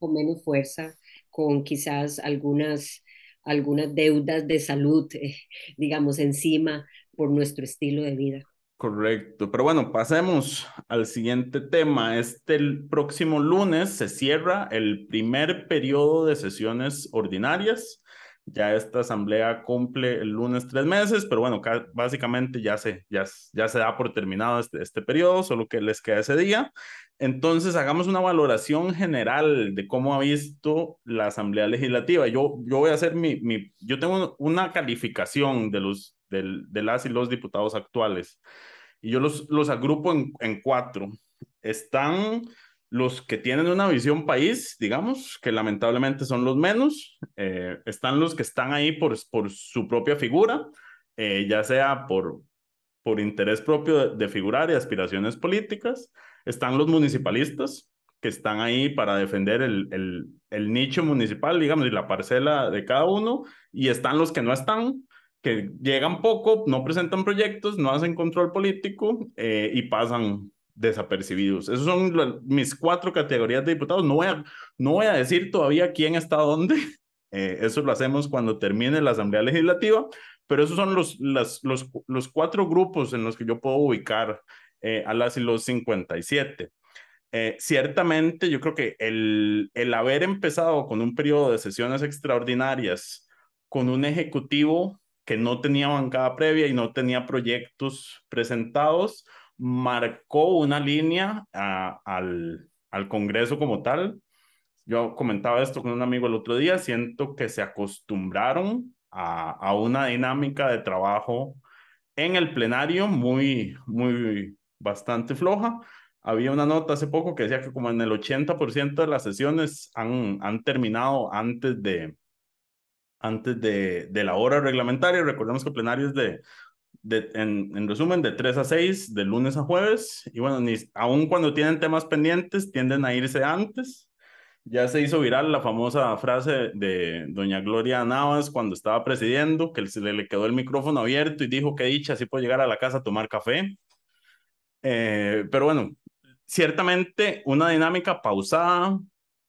con menos fuerza, con quizás algunas, algunas deudas de salud, eh, digamos, encima por nuestro estilo de vida. Correcto, pero bueno, pasemos al siguiente tema. Este próximo lunes se cierra el primer periodo de sesiones ordinarias. Ya esta asamblea cumple el lunes tres meses, pero bueno, básicamente ya se, ya, ya se da por terminado este, este periodo, solo que les queda ese día. Entonces, hagamos una valoración general de cómo ha visto la Asamblea Legislativa. Yo, yo voy a hacer mi, mi yo tengo una calificación de los, de, de las y los diputados actuales y yo los, los agrupo en, en cuatro. Están los que tienen una visión país, digamos, que lamentablemente son los menos. Eh, están los que están ahí por, por su propia figura, eh, ya sea por, por interés propio de, figurar y aspiraciones políticas. Están los municipalistas, que están ahí para defender el, el, nicho municipal, digamos, y la parcela de cada uno, y están los que no están, que llegan poco, no presentan proyectos, no hacen control político eh, y pasan desapercibidos. Esas son mis cuatro categorías de diputados. No voy a, no voy a decir todavía quién está dónde. Eh, eso lo hacemos cuando termine la Asamblea Legislativa, pero esos son los, las, los, los cuatro grupos en los que yo puedo ubicar eh, a las y los 57. Eh, ciertamente, yo creo que el, el haber empezado con un periodo de sesiones extraordinarias, con un ejecutivo que no tenía bancada previa y no tenía proyectos presentados, marcó una línea al, al Congreso como tal. Yo comentaba esto con un amigo el otro día, siento que se acostumbraron a, una dinámica de trabajo en el plenario muy, muy, bastante floja. Había una nota hace poco que decía que como en el 80% de las sesiones han, han terminado antes de, antes de, de la hora reglamentaria. Recordemos que el plenario es de, de en, en, resumen, de 3 a 6, de lunes a jueves. Y bueno, ni, aun cuando tienen temas pendientes, tienden a irse antes. Ya se hizo viral la famosa frase de doña Gloria Navas cuando estaba presidiendo, que se le, quedó el micrófono abierto y dijo que dicha, así puedo llegar a la casa a tomar café. Eh, pero bueno, ciertamente una dinámica pausada,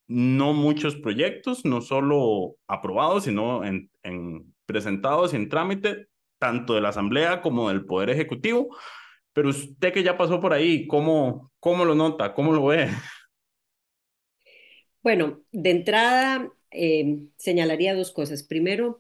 no muchos proyectos, no solo aprobados, sino en, en presentados en trámite, tanto de la Asamblea como del Poder Ejecutivo. Pero usted que ya pasó por ahí, ¿cómo, cómo lo nota? ¿Cómo lo ve? Bueno, de entrada eh, señalaría dos cosas. Primero,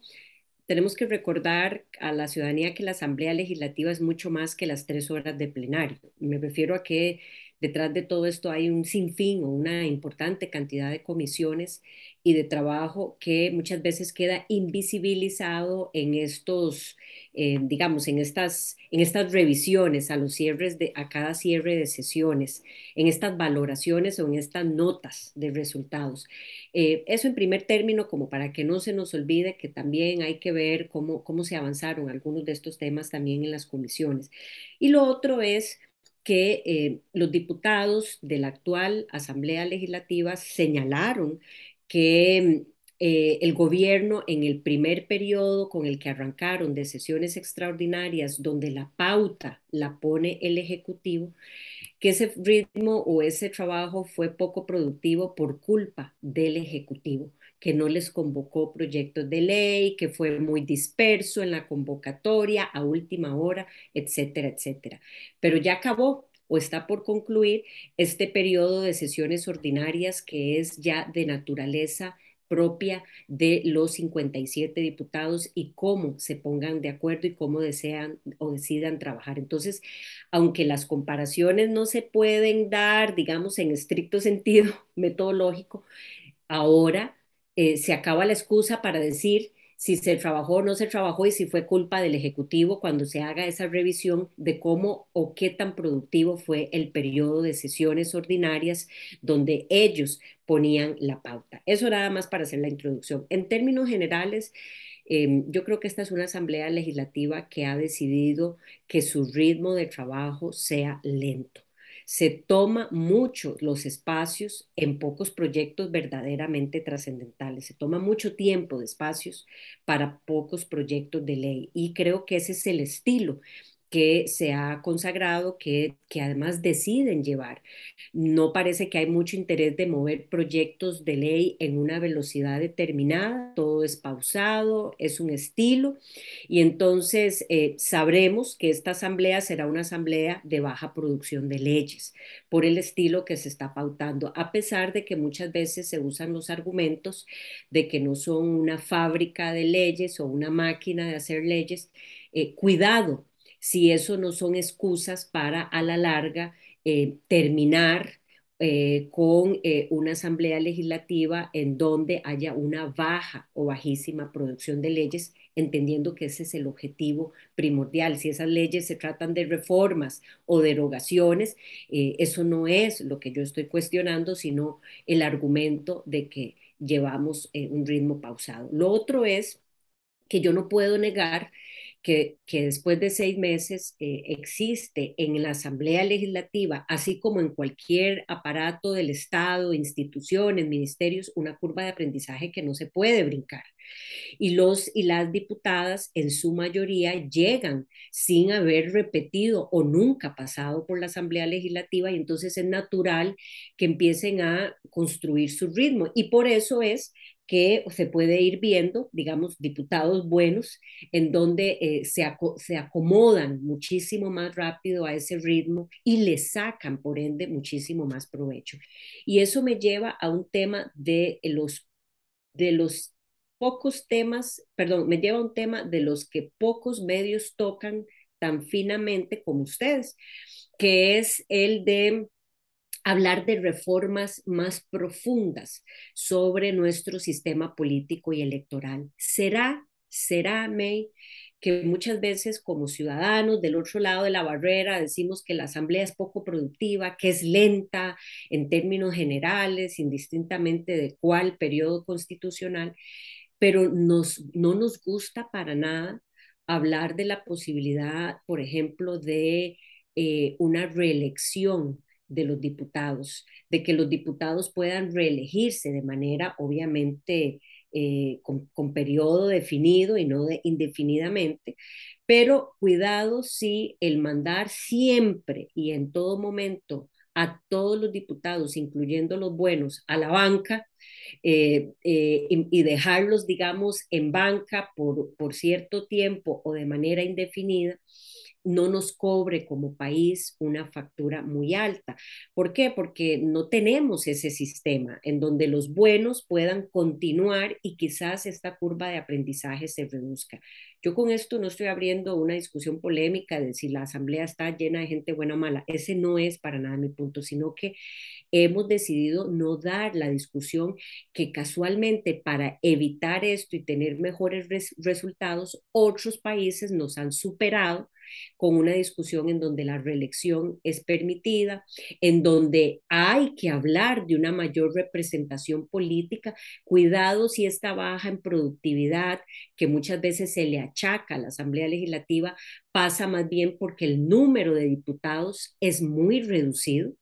tenemos que recordar a la ciudadanía que la Asamblea Legislativa es mucho más que las tres horas de plenario. Me refiero a que detrás de todo esto hay un sinfín o una importante cantidad de comisiones y de trabajo que muchas veces queda invisibilizado en estos, eh, digamos, en estas, en estas revisiones a los cierres de, a cada cierre de sesiones, en estas valoraciones o en estas notas de resultados. Eh, eso en primer término, como para que no se nos olvide que también hay que ver cómo, cómo se avanzaron algunos de estos temas también en las comisiones. Y lo otro es que eh, los diputados de la actual Asamblea Legislativa señalaron que eh, el gobierno en el primer periodo con el que arrancaron de sesiones extraordinarias, donde la pauta la pone el Ejecutivo, que ese ritmo o ese trabajo fue poco productivo por culpa del Ejecutivo que no les convocó proyectos de ley, que fue muy disperso en la convocatoria a última hora, etcétera, etcétera. Pero ya acabó o está por concluir este periodo de sesiones ordinarias que es ya de naturaleza propia de los 57 diputados y cómo se pongan de acuerdo y cómo desean o decidan trabajar. Entonces, aunque las comparaciones no se pueden dar, digamos, en estricto sentido metodológico, ahora eh, se acaba la excusa para decir si se trabajó o no se trabajó y si fue culpa del Ejecutivo cuando se haga esa revisión de cómo o qué tan productivo fue el periodo de sesiones ordinarias donde ellos ponían la pauta. Eso nada más para hacer la introducción. En términos generales, em, yo creo que esta es una asamblea legislativa que ha decidido que su ritmo de trabajo sea lento se toma mucho los espacios en pocos proyectos verdaderamente trascendentales. Se toma mucho tiempo de espacios para pocos proyectos de ley y creo que ese es el estilo que se ha consagrado, que, que además deciden llevar. No parece que hay mucho interés de mover proyectos de ley en una velocidad determinada, todo es pausado, es un estilo, y entonces eh, sabremos que esta asamblea será una asamblea de baja producción de leyes, por el estilo que se está pautando, a pesar de que muchas veces se usan los argumentos de que no son una fábrica de leyes o una máquina de hacer leyes. Eh, cuidado, si eso no son excusas para a la larga eh, terminar eh, con eh, una asamblea legislativa en donde haya una baja o bajísima producción de leyes, entendiendo que ese es el objetivo primordial. Si esas leyes se tratan de reformas o derogaciones, eso no es lo que yo estoy cuestionando, sino el argumento de que llevamos un ritmo pausado. Lo otro es que yo no puedo negar que, después de seis meses eh, existe en la Asamblea Legislativa, así como en cualquier aparato del Estado, instituciones, ministerios, una curva de aprendizaje que no se puede brincar. Y los y las diputadas en su mayoría llegan sin haber repetido o nunca pasado por la Asamblea Legislativa y entonces es natural que empiecen a construir su ritmo. Y por eso es que se puede ir viendo, digamos, diputados buenos, en donde eh, se, se acomodan muchísimo más rápido a ese ritmo y le sacan, por ende, muchísimo más provecho. Y eso me lleva a un tema de los, de los pocos temas, perdón, me lleva a un tema de los que pocos medios tocan tan finamente como ustedes, que es el de hablar de reformas más profundas sobre nuestro sistema político y electoral. ¿Será, será, May, que muchas veces como ciudadanos del otro lado de la barrera decimos que la asamblea es poco productiva, que es lenta en términos generales, indistintamente de cuál periodo constitucional, pero nos, no nos gusta para nada hablar de la posibilidad, por ejemplo, de eh, una reelección de los diputados, de que los diputados puedan reelegirse de manera obviamente eh, con, periodo definido y no indefinidamente, pero cuidado si el mandar siempre y en todo momento a todos los diputados, incluyendo los buenos, a la banca eh, eh, y, dejarlos, digamos, en banca por, por cierto tiempo o de manera indefinida, no nos cobre como país una factura muy alta. ¿Por qué? Porque no tenemos ese sistema en donde los buenos puedan continuar y quizás esta curva de aprendizaje se reduzca. Yo con esto no estoy abriendo una discusión polémica de si la asamblea está llena de gente buena o mala. Ese no es para nada mi punto, sino que hemos decidido no dar la discusión que casualmente para evitar esto y tener mejores res resultados, otros países nos han superado con una discusión en donde la reelección es permitida, en donde hay que hablar de una mayor representación política. Cuidado si esta baja en productividad, que muchas veces se le achaca a la Asamblea Legislativa, pasa más bien porque el número de diputados es muy reducido.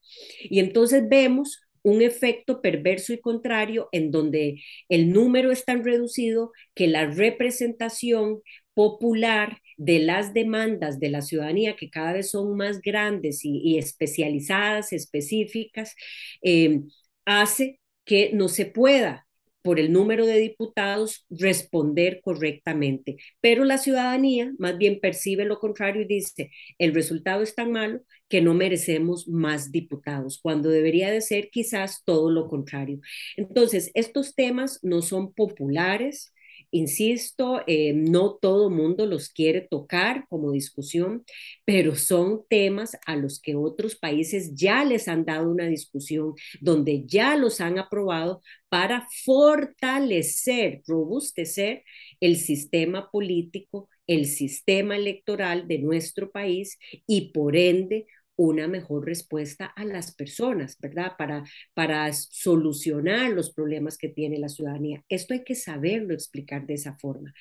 Y entonces vemos un efecto perverso y contrario en donde el número es tan reducido que la representación popular de las demandas de la ciudadanía, que cada vez son más grandes y, especializadas, específicas, eh, hace que no se pueda por el número de diputados responder correctamente. Pero la ciudadanía más bien percibe lo contrario y dice, el resultado es tan malo que no merecemos más diputados, cuando debería de ser quizás todo lo contrario. Entonces, estos temas no son populares, Insisto, eh, no todo mundo los quiere tocar como discusión, pero son temas a los que otros países ya les han dado una discusión, donde ya los han aprobado para fortalecer, robustecer el sistema político, el sistema electoral de nuestro país y por ende una mejor respuesta a las personas, ¿verdad? Para, para solucionar los problemas que tiene la ciudadanía. Esto hay que saberlo explicar de esa forma.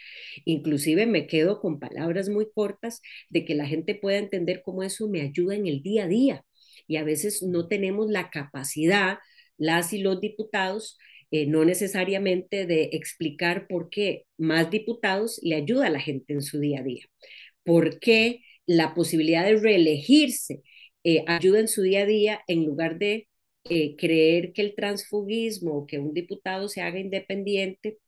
Inclusive me quedo con palabras muy cortas de que la gente pueda entender cómo eso me ayuda en el día a día. Y a veces no tenemos la capacidad, las y los diputados, eh, no necesariamente de explicar por qué más diputados le ayuda a la gente en su día a día. ¿Por qué la posibilidad de reelegirse eh, ayuda en su día a día en lugar de eh, creer que el transfugismo o que un diputado se haga independiente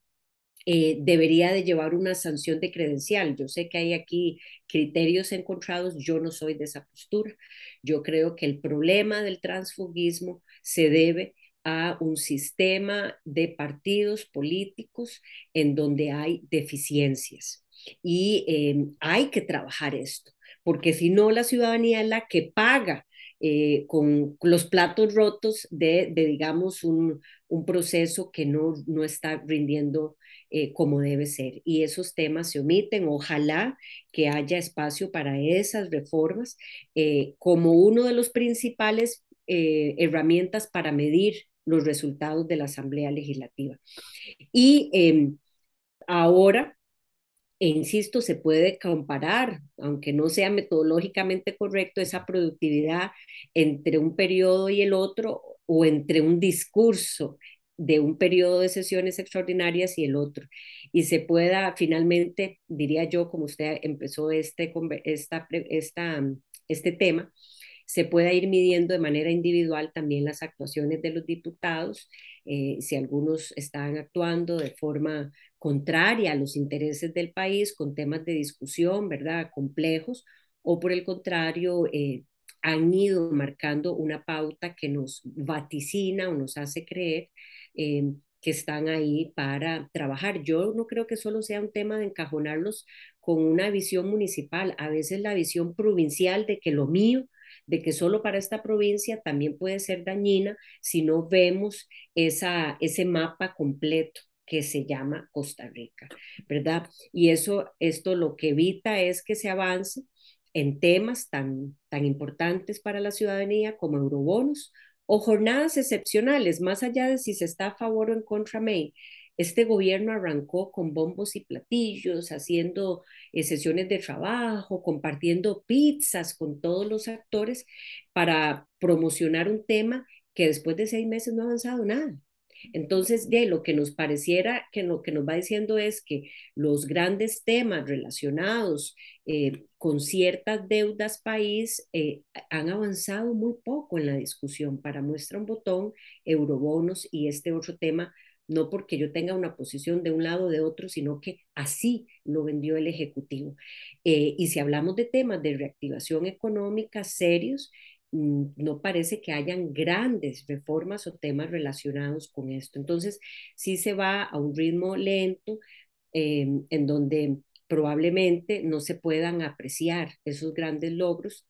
eh, debería de llevar una sanción de credencial. Yo sé que hay aquí criterios encontrados, yo no soy de esa postura. Yo creo que el problema del transfugismo se debe a un sistema de partidos políticos en donde hay deficiencias y hay que trabajar esto porque si no la ciudadanía es la que paga eh, con los platos rotos de, digamos, un, un, proceso que no, no está rindiendo eh, como debe ser. Y esos temas se omiten. Ojalá que haya espacio para esas reformas eh, como uno de los principales herramientas para medir los resultados de la Asamblea Legislativa. Y em, ahora e insisto, se puede comparar, aunque no sea metodológicamente correcto, esa productividad entre un periodo y el otro o entre un discurso de un periodo de sesiones extraordinarias y el otro. Y se pueda finalmente, diría yo, como usted empezó este, esta, esta, este tema, se pueda ir midiendo de manera individual también las actuaciones de los diputados, eh, si algunos están actuando de forma contraria a los intereses del país con temas de discusión, ¿verdad?, complejos, o por el contrario, eh, han ido marcando una pauta que nos vaticina o nos hace creer eh, que están ahí para trabajar. Yo no creo que solo sea un tema de encajonarlos con una visión municipal, a veces la visión provincial de que lo mío, de que solo para esta provincia también puede ser dañina si no vemos esa, ese mapa completo que se llama Costa Rica, ¿verdad? Y eso, esto lo que evita es que se avance en temas tan, tan importantes para la ciudadanía como eurobonos o jornadas excepcionales, más allá de si se está a favor o en contra May. Este gobierno arrancó con bombos y platillos, haciendo eh, sesiones de trabajo, compartiendo pizzas con todos los actores para promocionar un tema que después de seis meses no ha avanzado nada. Entonces, de lo que nos pareciera que lo que nos va diciendo es que los grandes temas relacionados eh, con ciertas deudas país eh, han avanzado muy poco en la discusión. Para muestra un botón, eurobonos y este otro tema no porque yo tenga una posición de un lado o de otro, sino que así lo vendió el Ejecutivo. Eh, y si hablamos de temas de reactivación económica serios, mm, no parece que hayan grandes reformas o temas relacionados con esto. Entonces, sí se va a un ritmo lento eh, en donde probablemente no se puedan apreciar esos grandes logros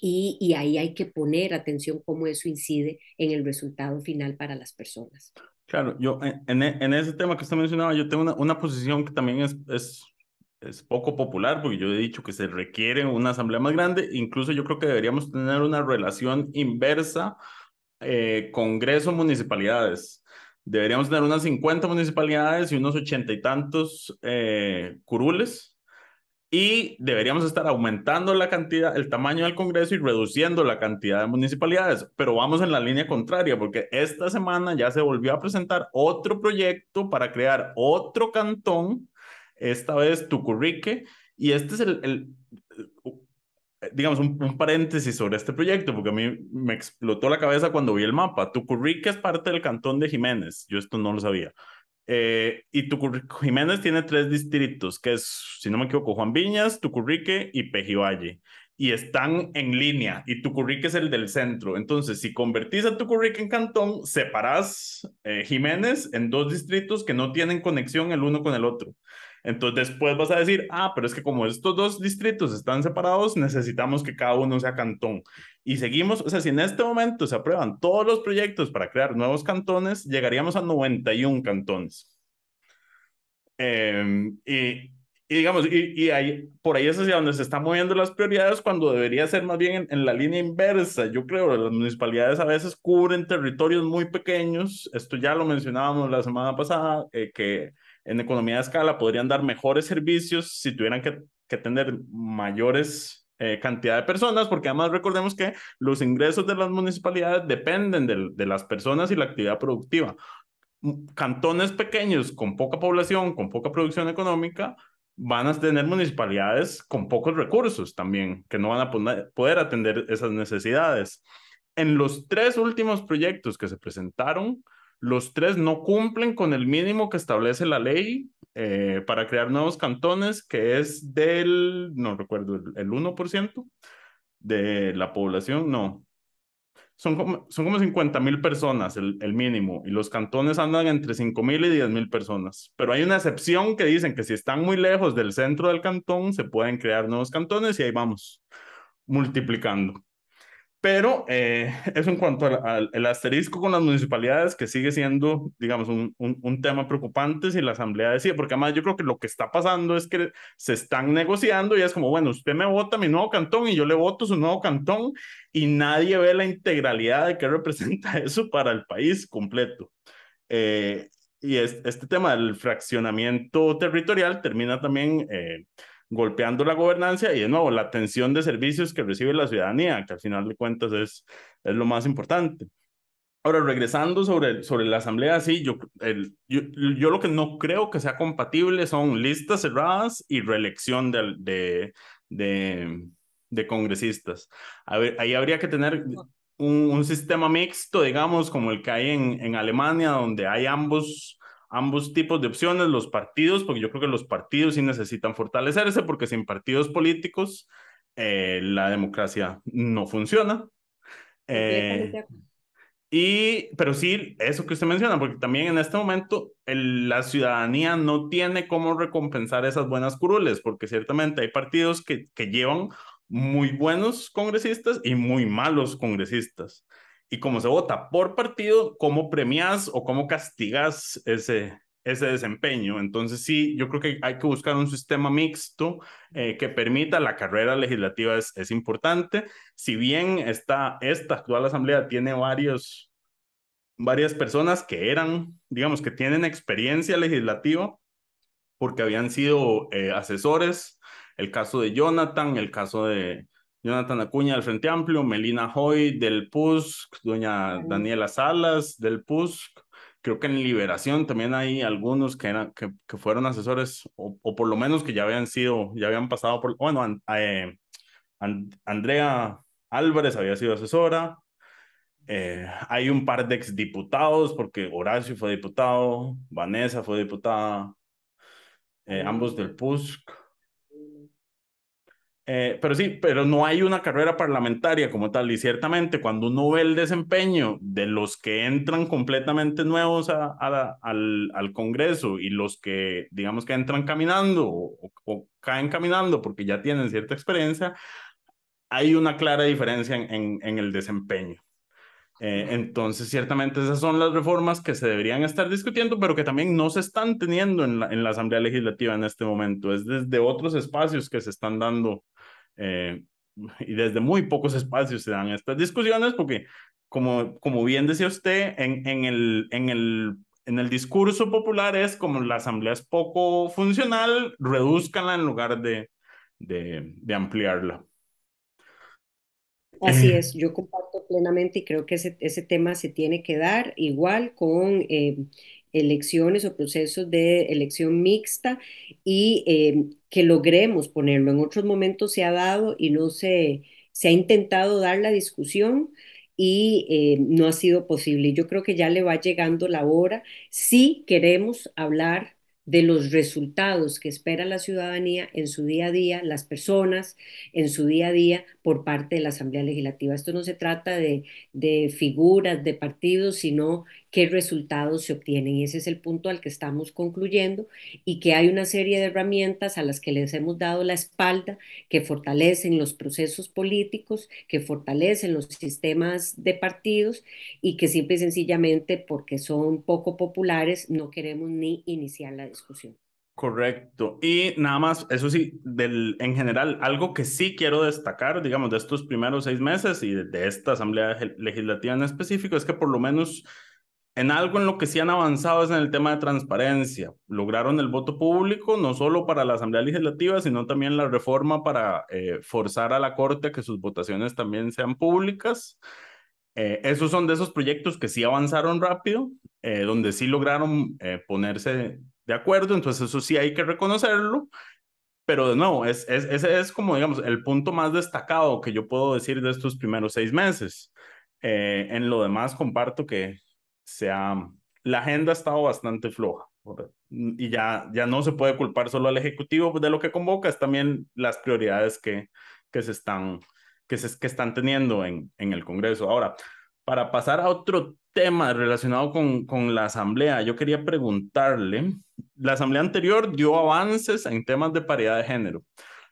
y, y, ahí hay que poner atención cómo eso incide en el resultado final para las personas. Claro, yo en, en ese tema que usted mencionaba, yo tengo una, posición que también es, poco popular, porque yo he dicho que se requiere una asamblea más grande, incluso yo creo que deberíamos tener una relación inversa eh, Congreso-municipalidades. Deberíamos tener unas 50 municipalidades y unos ochenta y tantos eh, curules y deberíamos estar aumentando la cantidad, el tamaño del Congreso y reduciendo la cantidad de municipalidades, pero vamos en la línea contraria porque esta semana ya se volvió a presentar otro proyecto para crear otro cantón, esta vez Tucurrique, y este es el, el digamos, un, un, paréntesis sobre este proyecto, porque a mí me explotó la cabeza cuando vi el mapa. Tucurrique es parte del cantón de Jiménez, yo esto no lo sabía. Eh, y Tucurrique Jiménez tiene tres distritos, que es, si no me equivoco, Juan Viñas, Tucurrique y Pejivalle. Y están en línea, y Tucurrique es el del centro. Entonces, si convertís a Tucurrique en cantón, separás eh, Jiménez en dos distritos que no tienen conexión el uno con el otro. Entonces después vas a decir, ah, pero es que como estos dos distritos están separados, necesitamos que cada uno sea cantón. Y seguimos, o sea, si en este momento se aprueban todos los proyectos para crear nuevos cantones, llegaríamos a 91 cantones. Eh, y, y, digamos, y, y ahí, por ahí es hacia donde se están moviendo las prioridades cuando debería ser más bien en, en la línea inversa. Yo creo las municipalidades a veces cubren territorios muy pequeños. Esto ya lo mencionábamos la semana pasada, eh, que en economía de escala podrían dar mejores servicios si tuvieran que, que tener mayores eh, cantidad de personas, porque además recordemos que los ingresos de las municipalidades dependen de, de las personas y la actividad productiva. Cantones pequeños con poca población, con poca producción económica, van a tener municipalidades con pocos recursos también, que no van a poder atender esas necesidades. En los tres últimos proyectos que se presentaron, los tres no cumplen con el mínimo que establece la ley eh, para crear nuevos cantones, que es del, no recuerdo, el, 1% de la población, no. Son como, son como 50 mil personas el, el, mínimo y los cantones andan entre 5 mil y 10 mil personas. Pero hay una excepción que dicen que si están muy lejos del centro del cantón, se pueden crear nuevos cantones y ahí vamos multiplicando. Pero eh, eso en cuanto al, asterisco con las municipalidades, que sigue siendo, digamos, un, un, un, tema preocupante si la Asamblea decide, porque además yo creo que lo que está pasando es que se están negociando y es como, bueno, usted me vota mi nuevo cantón y yo le voto su nuevo cantón y nadie ve la integralidad de qué representa eso para el país completo. Eh, y es, este tema del fraccionamiento territorial termina también... Eh, golpeando la gobernanza y de nuevo la atención de servicios que recibe la ciudadanía, que al final de cuentas es, es lo más importante. Ahora, regresando sobre, sobre la asamblea, sí, yo, el, yo, yo, lo que no creo que sea compatible son listas cerradas y reelección de, de, de, congresistas. A ahí habría que tener un, un, sistema mixto, digamos, como el que hay en, en Alemania, donde hay ambos ambos tipos de opciones, los partidos, porque yo creo que los partidos sí necesitan fortalecerse, porque sin partidos políticos eh, la democracia no funciona. Eh, y, pero sí, eso que usted menciona, porque también en este momento el, la ciudadanía no tiene cómo recompensar esas buenas curules, porque ciertamente hay partidos que, que llevan muy buenos congresistas y muy malos congresistas y como se vota por partido, cómo premias o cómo castigas ese, ese desempeño. Entonces sí, yo creo que hay que buscar un sistema mixto eh, que permita la carrera legislativa es, es importante. Si bien esta, esta actual asamblea tiene varios, varias personas que eran, digamos, que tienen experiencia legislativa porque habían sido eh, asesores, el caso de Jonathan, el caso de, Jonathan Acuña del Frente Amplio, Melina Hoy del PUSC, doña Daniela Salas del PUSC. Creo que en Liberación también hay algunos que, eran, que, que fueron asesores, o, o, por lo menos que ya habían sido, ya habían pasado por, bueno, eh, And, Andrea Álvarez había sido asesora. Eh, hay un par de exdiputados, porque Horacio fue diputado, Vanessa fue diputada, eh, ambos del PUSC. Eh, pero sí, pero no hay una carrera parlamentaria como tal. Y ciertamente cuando uno ve el desempeño de los que entran completamente nuevos a, al, al, Congreso y los que, digamos, que entran caminando o, caen caminando porque ya tienen cierta experiencia, hay una clara diferencia en, en, el desempeño. Eh, entonces, ciertamente esas son las reformas que se deberían estar discutiendo, pero que también no se están teniendo en la, en la Asamblea Legislativa en este momento. Es desde otros espacios que se están dando eh, y desde muy pocos espacios se dan estas discusiones porque, como, como bien decía usted, en, en, el, en, el, en el discurso popular es como la asamblea es poco funcional, reduzcanla en lugar de, de, de ampliarla. Así eh. es, yo comparto plenamente y creo que ese, ese tema se tiene que dar igual con eh, elecciones o procesos de elección mixta y eh, que logremos ponerlo. En otros momentos se ha dado y no se, se ha intentado dar la discusión y eh, no ha sido posible. Yo creo que ya le va llegando la hora. Si queremos hablar de los resultados que espera la ciudadanía en su día a día, las personas en su día a día por parte de la Asamblea Legislativa. Esto no se trata de, de figuras, de partidos, sino qué resultados se obtienen. Y ese es el punto al que estamos concluyendo y que hay una serie de herramientas a las que les hemos dado la espalda que fortalecen los procesos políticos, que fortalecen los sistemas de partidos y que simple y sencillamente porque son poco populares no queremos ni iniciar la discusión. Correcto. Y nada más, eso sí, del, en general, algo que sí quiero destacar, digamos, de estos primeros seis meses y de, de esta Asamblea Legislativa en específico, es que por lo menos en algo en lo que sí han avanzado es en el tema de transparencia. Lograron el voto público no solo para la Asamblea Legislativa, sino también la reforma para eh, forzar a la Corte a que sus votaciones también sean públicas. Eh, esos son de esos proyectos que sí avanzaron rápido, eh, donde sí lograron ponerse de acuerdo, entonces eso sí hay que reconocerlo. Pero de nuevo, es, es, ese es como, digamos, el punto más destacado que yo puedo decir de estos primeros seis meses. en lo demás, comparto que, sea, la agenda ha estado bastante floja y ya, ya no se puede culpar solo al Ejecutivo de lo que convoca, es también las prioridades que, que, se, están, que, se, que están teniendo en, en el Congreso. Ahora, para pasar a otro tema relacionado con, con la Asamblea, yo quería preguntarle, la Asamblea anterior dio avances en temas de paridad de género.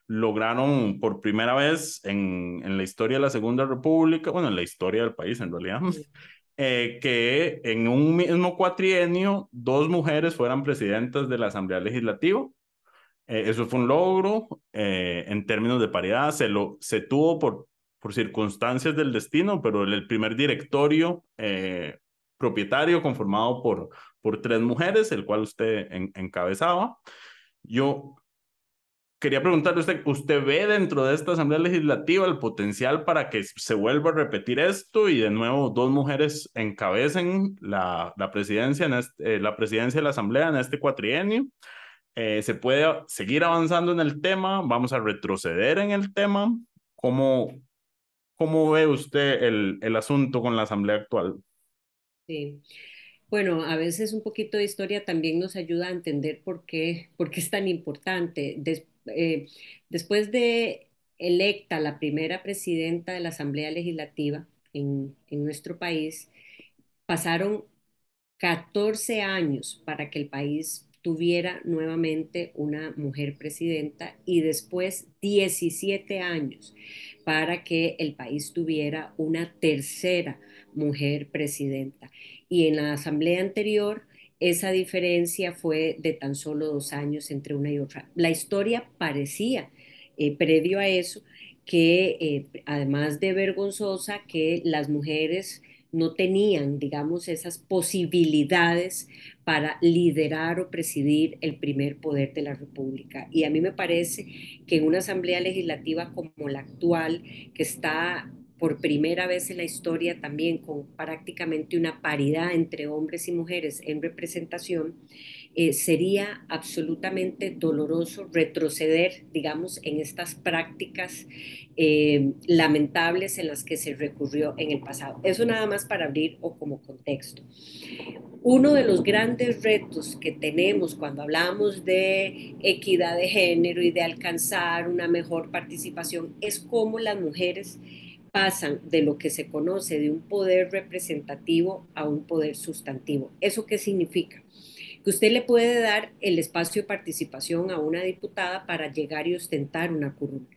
Lograron por primera vez en, en la historia de la Segunda República, bueno, en la historia del país en realidad, eh, que en un mismo cuatrienio dos mujeres fueran presidentas de la Asamblea Legislativa. Eh, eso fue un logro eh, en términos de paridad. Se, lo, se tuvo por, por circunstancias del destino, pero el, primer directorio propietario conformado por, por tres mujeres, el cual usted encabezaba. Yo quería preguntarle usted, ¿usted ve dentro de esta Asamblea Legislativa el potencial para que se vuelva a repetir esto y de nuevo dos mujeres encabecen la, la presidencia, en este, eh, la presidencia de la Asamblea en este cuatrienio? Eh, ¿Se puede seguir avanzando en el tema? ¿Vamos a retroceder en el tema? ¿Cómo, cómo ve usted el, el asunto con la Asamblea actual? Sí. Bueno, a veces un poquito de historia también nos ayuda a entender por qué, por qué es tan importante. Eh, después de electa la primera presidenta de la Asamblea Legislativa en, nuestro país, pasaron 14 años para que el país tuviera nuevamente una mujer presidenta y después 17 años para que el país tuviera una tercera mujer presidenta. Y en la asamblea anterior esa diferencia fue de tan solo dos años entre una y otra. La historia parecía, eh, previo a eso, que eh, además de vergonzosa, que las mujeres no tenían, digamos, esas posibilidades para liderar o presidir el primer poder de la República. Y a mí me parece que en una asamblea legislativa como la actual, que está por primera vez en la historia también con prácticamente una paridad entre hombres y mujeres en representación, eh, sería absolutamente doloroso retroceder, digamos, en estas prácticas eh, lamentables en las que se recurrió en el pasado. Eso nada más para abrir o como contexto. Uno de los grandes retos que tenemos cuando hablamos de equidad de género y de alcanzar una mejor participación es cómo las mujeres pasan de lo que se conoce de un poder representativo a un poder sustantivo. ¿Eso qué significa? Que usted le puede dar el espacio de participación a una diputada para llegar y ostentar una curul,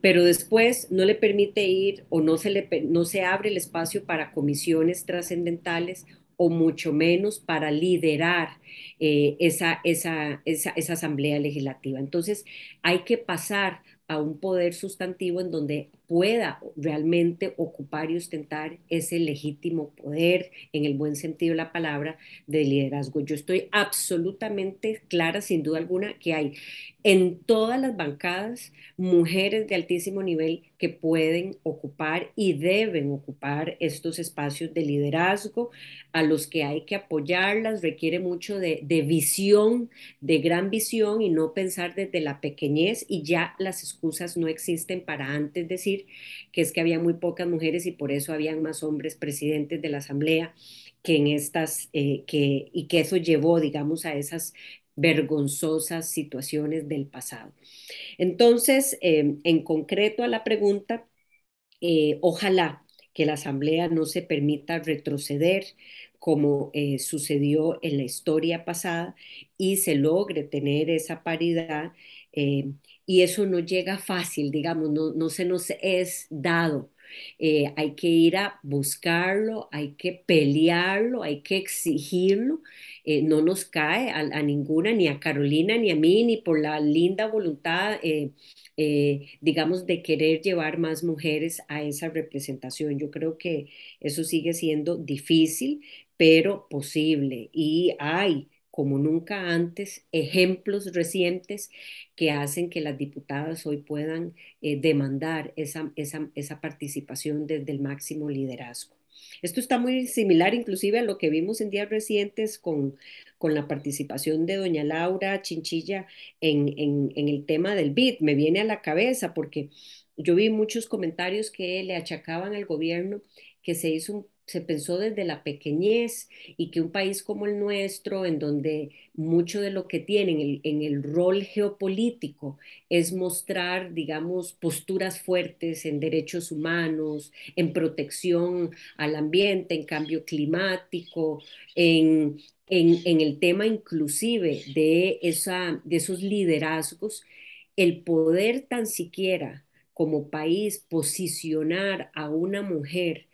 pero después no le permite ir o no se, le, no se abre el espacio para comisiones trascendentales o mucho menos para liderar eh, esa, esa, esa, esa asamblea legislativa. Entonces, hay que pasar a un poder sustantivo en donde pueda realmente ocupar y ostentar ese legítimo poder, en el buen sentido de la palabra, de liderazgo. Yo estoy absolutamente clara, sin duda alguna, que hay en todas las bancadas mujeres de altísimo nivel que pueden ocupar y deben ocupar estos espacios de liderazgo, a los que hay que apoyarlas, requiere mucho de, de visión, de gran visión y no pensar desde la pequeñez y ya las excusas no existen para antes decir que es que había muy pocas mujeres y por eso habían más hombres presidentes de la Asamblea que en estas, eh, que, y que eso llevó, digamos, a esas vergonzosas situaciones del pasado. Entonces, eh, en concreto a la pregunta, eh, ojalá que la Asamblea no se permita retroceder como sucedió en la historia pasada y se logre tener esa paridad y eso no llega fácil, digamos, no, no se nos es dado. Eh, hay que ir a buscarlo, hay que pelearlo, hay que exigirlo. Eh, no nos cae a, ninguna, ni a Carolina, ni a mí, ni por la linda voluntad, eh, digamos, de querer llevar más mujeres a esa representación. Yo creo que eso sigue siendo difícil, pero posible. Y hay como nunca antes, ejemplos recientes que hacen que las diputadas hoy puedan eh, demandar esa, esa, esa participación desde el máximo liderazgo. Esto está muy similar inclusive a lo que vimos en días recientes con, con la participación de doña Laura Chinchilla en, en, en, el tema del BID. Me viene a la cabeza porque yo vi muchos comentarios que le achacaban al gobierno que se hizo un se pensó desde la pequeñez y que un país como el nuestro, en donde mucho de lo que tienen en el, rol geopolítico es mostrar, digamos, posturas fuertes en derechos humanos, en protección al ambiente, en cambio climático, en, en, el tema inclusive de, esa, de esos liderazgos, el poder tan siquiera como país posicionar a una mujer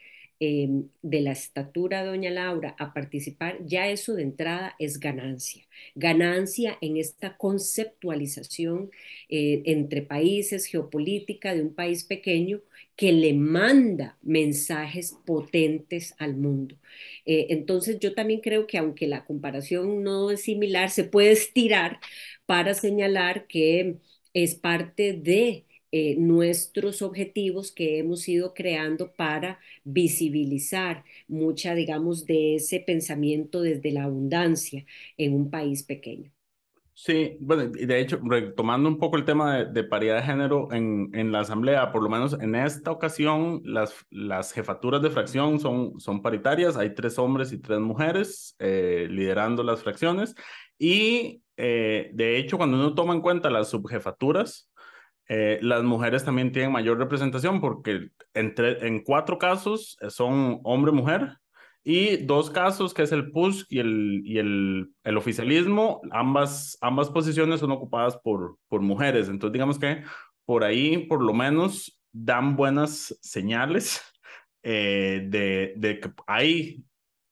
Em, de la estatura doña Laura a participar, ya eso de entrada es ganancia. Ganancia en esta conceptualización eh, entre países, geopolítica de un país pequeño que le manda mensajes potentes al mundo. Eh, entonces yo también creo que aunque la comparación no es similar, se puede estirar para señalar que es parte de eh, nuestros objetivos que hemos ido creando para visibilizar mucha, digamos, de ese pensamiento desde la abundancia en un país pequeño. Sí, bueno, de hecho, retomando un poco el tema de, paridad de género en, en, la Asamblea, por lo menos en esta ocasión, las, las jefaturas de fracción son, son paritarias, hay tres hombres y tres mujeres eh, liderando las fracciones, y eh, de hecho, cuando uno toma en cuenta las subjefaturas, eh, las mujeres también tienen mayor representación porque entre, en cuatro casos son hombre-mujer y dos casos que es el PUSC y el, y el, el oficialismo, ambas, ambas posiciones son ocupadas por, por mujeres. Entonces digamos que por ahí por lo menos dan buenas señales eh, de, de que hay,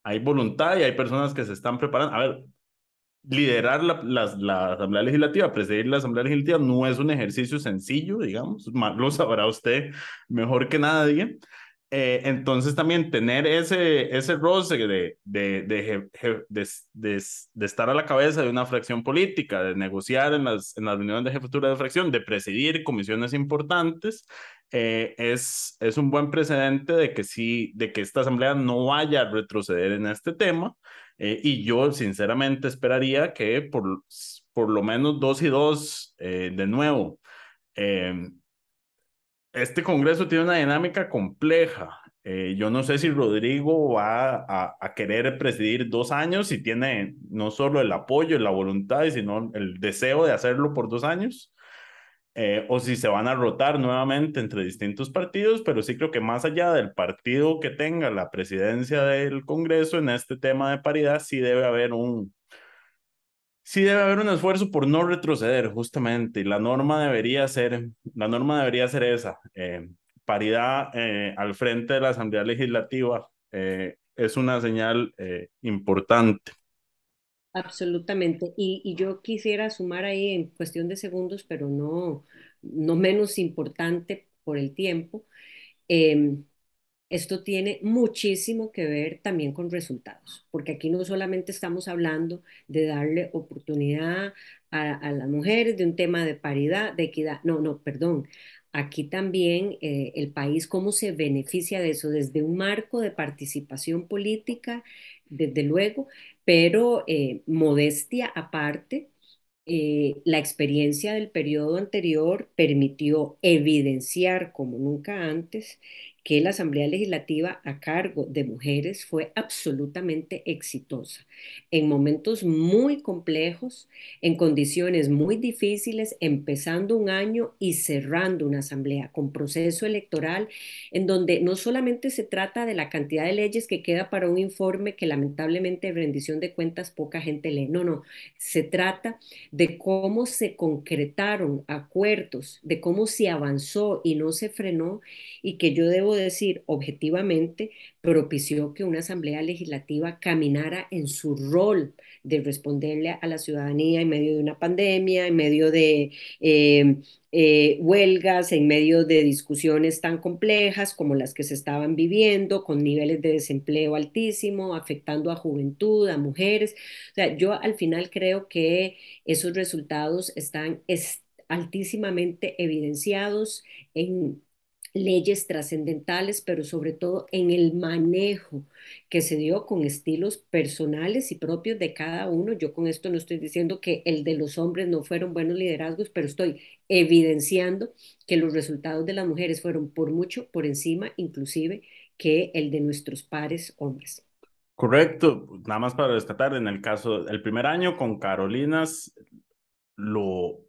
hay voluntad y hay personas que se están preparando. A ver, liderar la, la, Asamblea Legislativa, presidir la Asamblea Legislativa no es un ejercicio sencillo, digamos, lo sabrá usted mejor que nadie. Eh, entonces también tener ese, ese roce de, de, de, de, estar a la cabeza de una fracción política, de negociar en las, en las reuniones de jefatura de fracción, de presidir comisiones importantes, eh, es, es un buen precedente de que sí, de que esta asamblea no vaya a retroceder en este tema Eh, y yo sinceramente esperaría que por, por lo menos dos y dos, eh, de nuevo, este Congreso tiene una dinámica compleja. Yo no sé si Rodrigo va a, querer presidir dos años y tiene no solo el apoyo y la voluntad, sino el deseo de hacerlo por dos años. Eh, o si se van a rotar nuevamente entre distintos partidos, pero sí creo que más allá del partido que tenga la presidencia del Congreso en este tema de paridad, sí debe haber un, sí debe haber un esfuerzo por no retroceder, justamente, y la norma debería ser, la norma debería ser esa, eh, paridad eh, al frente de la Asamblea Legislativa es una señal importante. Absolutamente. Y, yo quisiera sumar ahí en cuestión de segundos, pero no, no menos importante por el tiempo. Em, esto tiene muchísimo que ver también con resultados, porque aquí no solamente estamos hablando de darle oportunidad a, las mujeres, de un tema de paridad, de equidad, no, no, perdón. Aquí también eh, el país, cómo se beneficia de eso, desde un marco de participación política, desde luego, pero eh, modestia aparte, eh, la experiencia del periodo anterior permitió evidenciar como nunca antes que la Asamblea Legislativa a cargo de mujeres fue absolutamente exitosa. En momentos muy complejos, en condiciones muy difíciles, empezando un año y cerrando una asamblea con proceso electoral, en donde no solamente se trata de la cantidad de leyes que queda para un informe que lamentablemente en rendición de cuentas poca gente lee, no, no, se trata de cómo se concretaron acuerdos, de cómo se avanzó y no se frenó y que yo debo decir objetivamente, propició que una asamblea legislativa caminara en su rol de responderle a la ciudadanía en medio de una pandemia, en medio de em, eh, huelgas, en medio de discusiones tan complejas como las que se estaban viviendo, con niveles de desempleo altísimo, afectando a juventud, a mujeres. O sea, yo al final creo que esos resultados están altísimamente evidenciados en leyes trascendentales, pero sobre todo en el manejo que se dio con estilos personales y propios de cada uno. Yo con esto no estoy diciendo que el de los hombres no fueron buenos liderazgos, pero estoy evidenciando que los resultados de las mujeres fueron por mucho por encima, inclusive, que el de nuestros pares hombres. Correcto, nada más para rescatar, en el caso, el primer año con Carolinas, lo,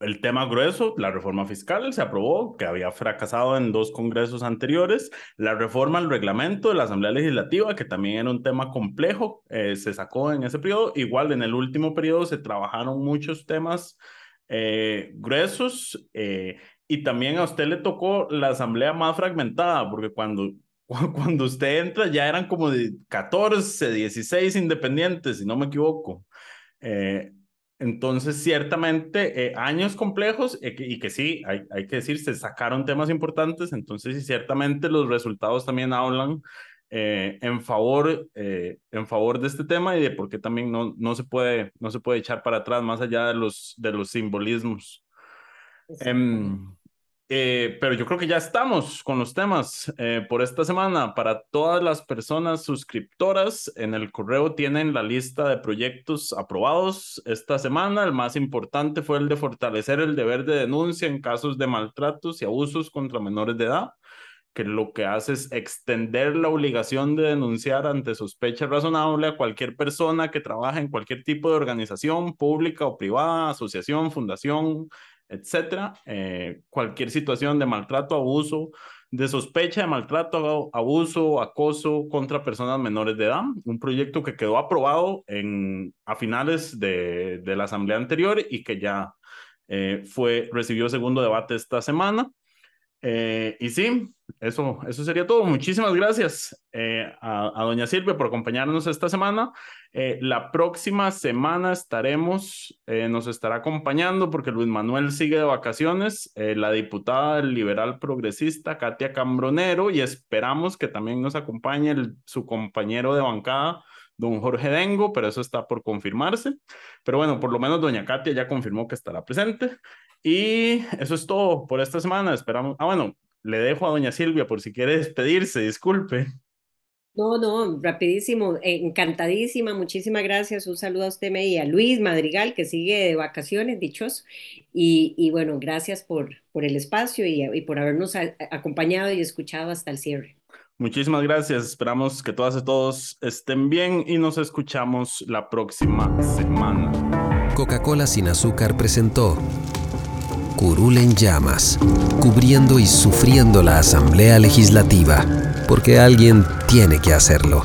el tema grueso, la reforma fiscal, se aprobó, que había fracasado en dos congresos anteriores. La reforma al reglamento de la Asamblea Legislativa, que también era un tema complejo, eh, se sacó en ese periodo. Igual en el último periodo se trabajaron muchos temas eh, gruesos eh, y también a usted le tocó la Asamblea más fragmentada, porque cuando, cuando usted entra ya eran como de 14, 16 independientes, si no me equivoco. Eh, entonces, ciertamente, eh, años complejos eh, y que sí, hay, hay que decir, se sacaron temas importantes, entonces, y ciertamente los resultados también hablan eh, en, favor, en favor de este tema y de por qué también no, no, se puede, no se puede echar para atrás más allá de los, de los simbolismos. Eh, pero yo creo que ya estamos con los temas eh, por esta semana. Para todas las personas suscriptoras, en el correo tienen la lista de proyectos aprobados esta semana. El más importante fue el de fortalecer el deber de denuncia en casos de maltratos y abusos contra menores de edad, que lo que hace es extender la obligación de denunciar ante sospecha razonable a cualquier persona que trabaja en cualquier tipo de organización pública o privada, asociación, fundación etcétera. Eh, cualquier situación de maltrato, abuso, de sospecha de maltrato, abuso, acoso contra personas menores de edad. Un proyecto que quedó aprobado en, a finales de, la asamblea anterior y que ya eh, fue, recibió segundo debate esta semana. Eh, y sí, eso, eso sería todo. Muchísimas gracias eh, a, doña Silvia por acompañarnos esta semana. Eh, la próxima semana estaremos, nos estará acompañando porque Luis Manuel sigue de vacaciones, la diputada liberal progresista Katia Cambronero y esperamos que también nos acompañe su compañero de bancada, don Jorge Dengo, pero eso está por confirmarse. Pero bueno, por lo menos doña Katia ya confirmó que estará presente. Y eso es todo por esta semana. Esperamos. Ah, bueno, le dejo a doña Silvia por si quiere despedirse, disculpe. No, no, rapidísimo, encantadísima, muchísimas gracias. Un saludo a usted, y a Luis Madrigal, que sigue de vacaciones, dichoso. Y, y bueno, gracias por, por el espacio y, y por habernos a, acompañado y escuchado hasta el cierre. Muchísimas gracias. Esperamos que todas y todos estén bien y nos escuchamos la próxima semana. Coca-Cola sin azúcar presentó Curul en llamas, cubriendo y sufriendo la Asamblea Legislativa, porque alguien tiene que hacerlo.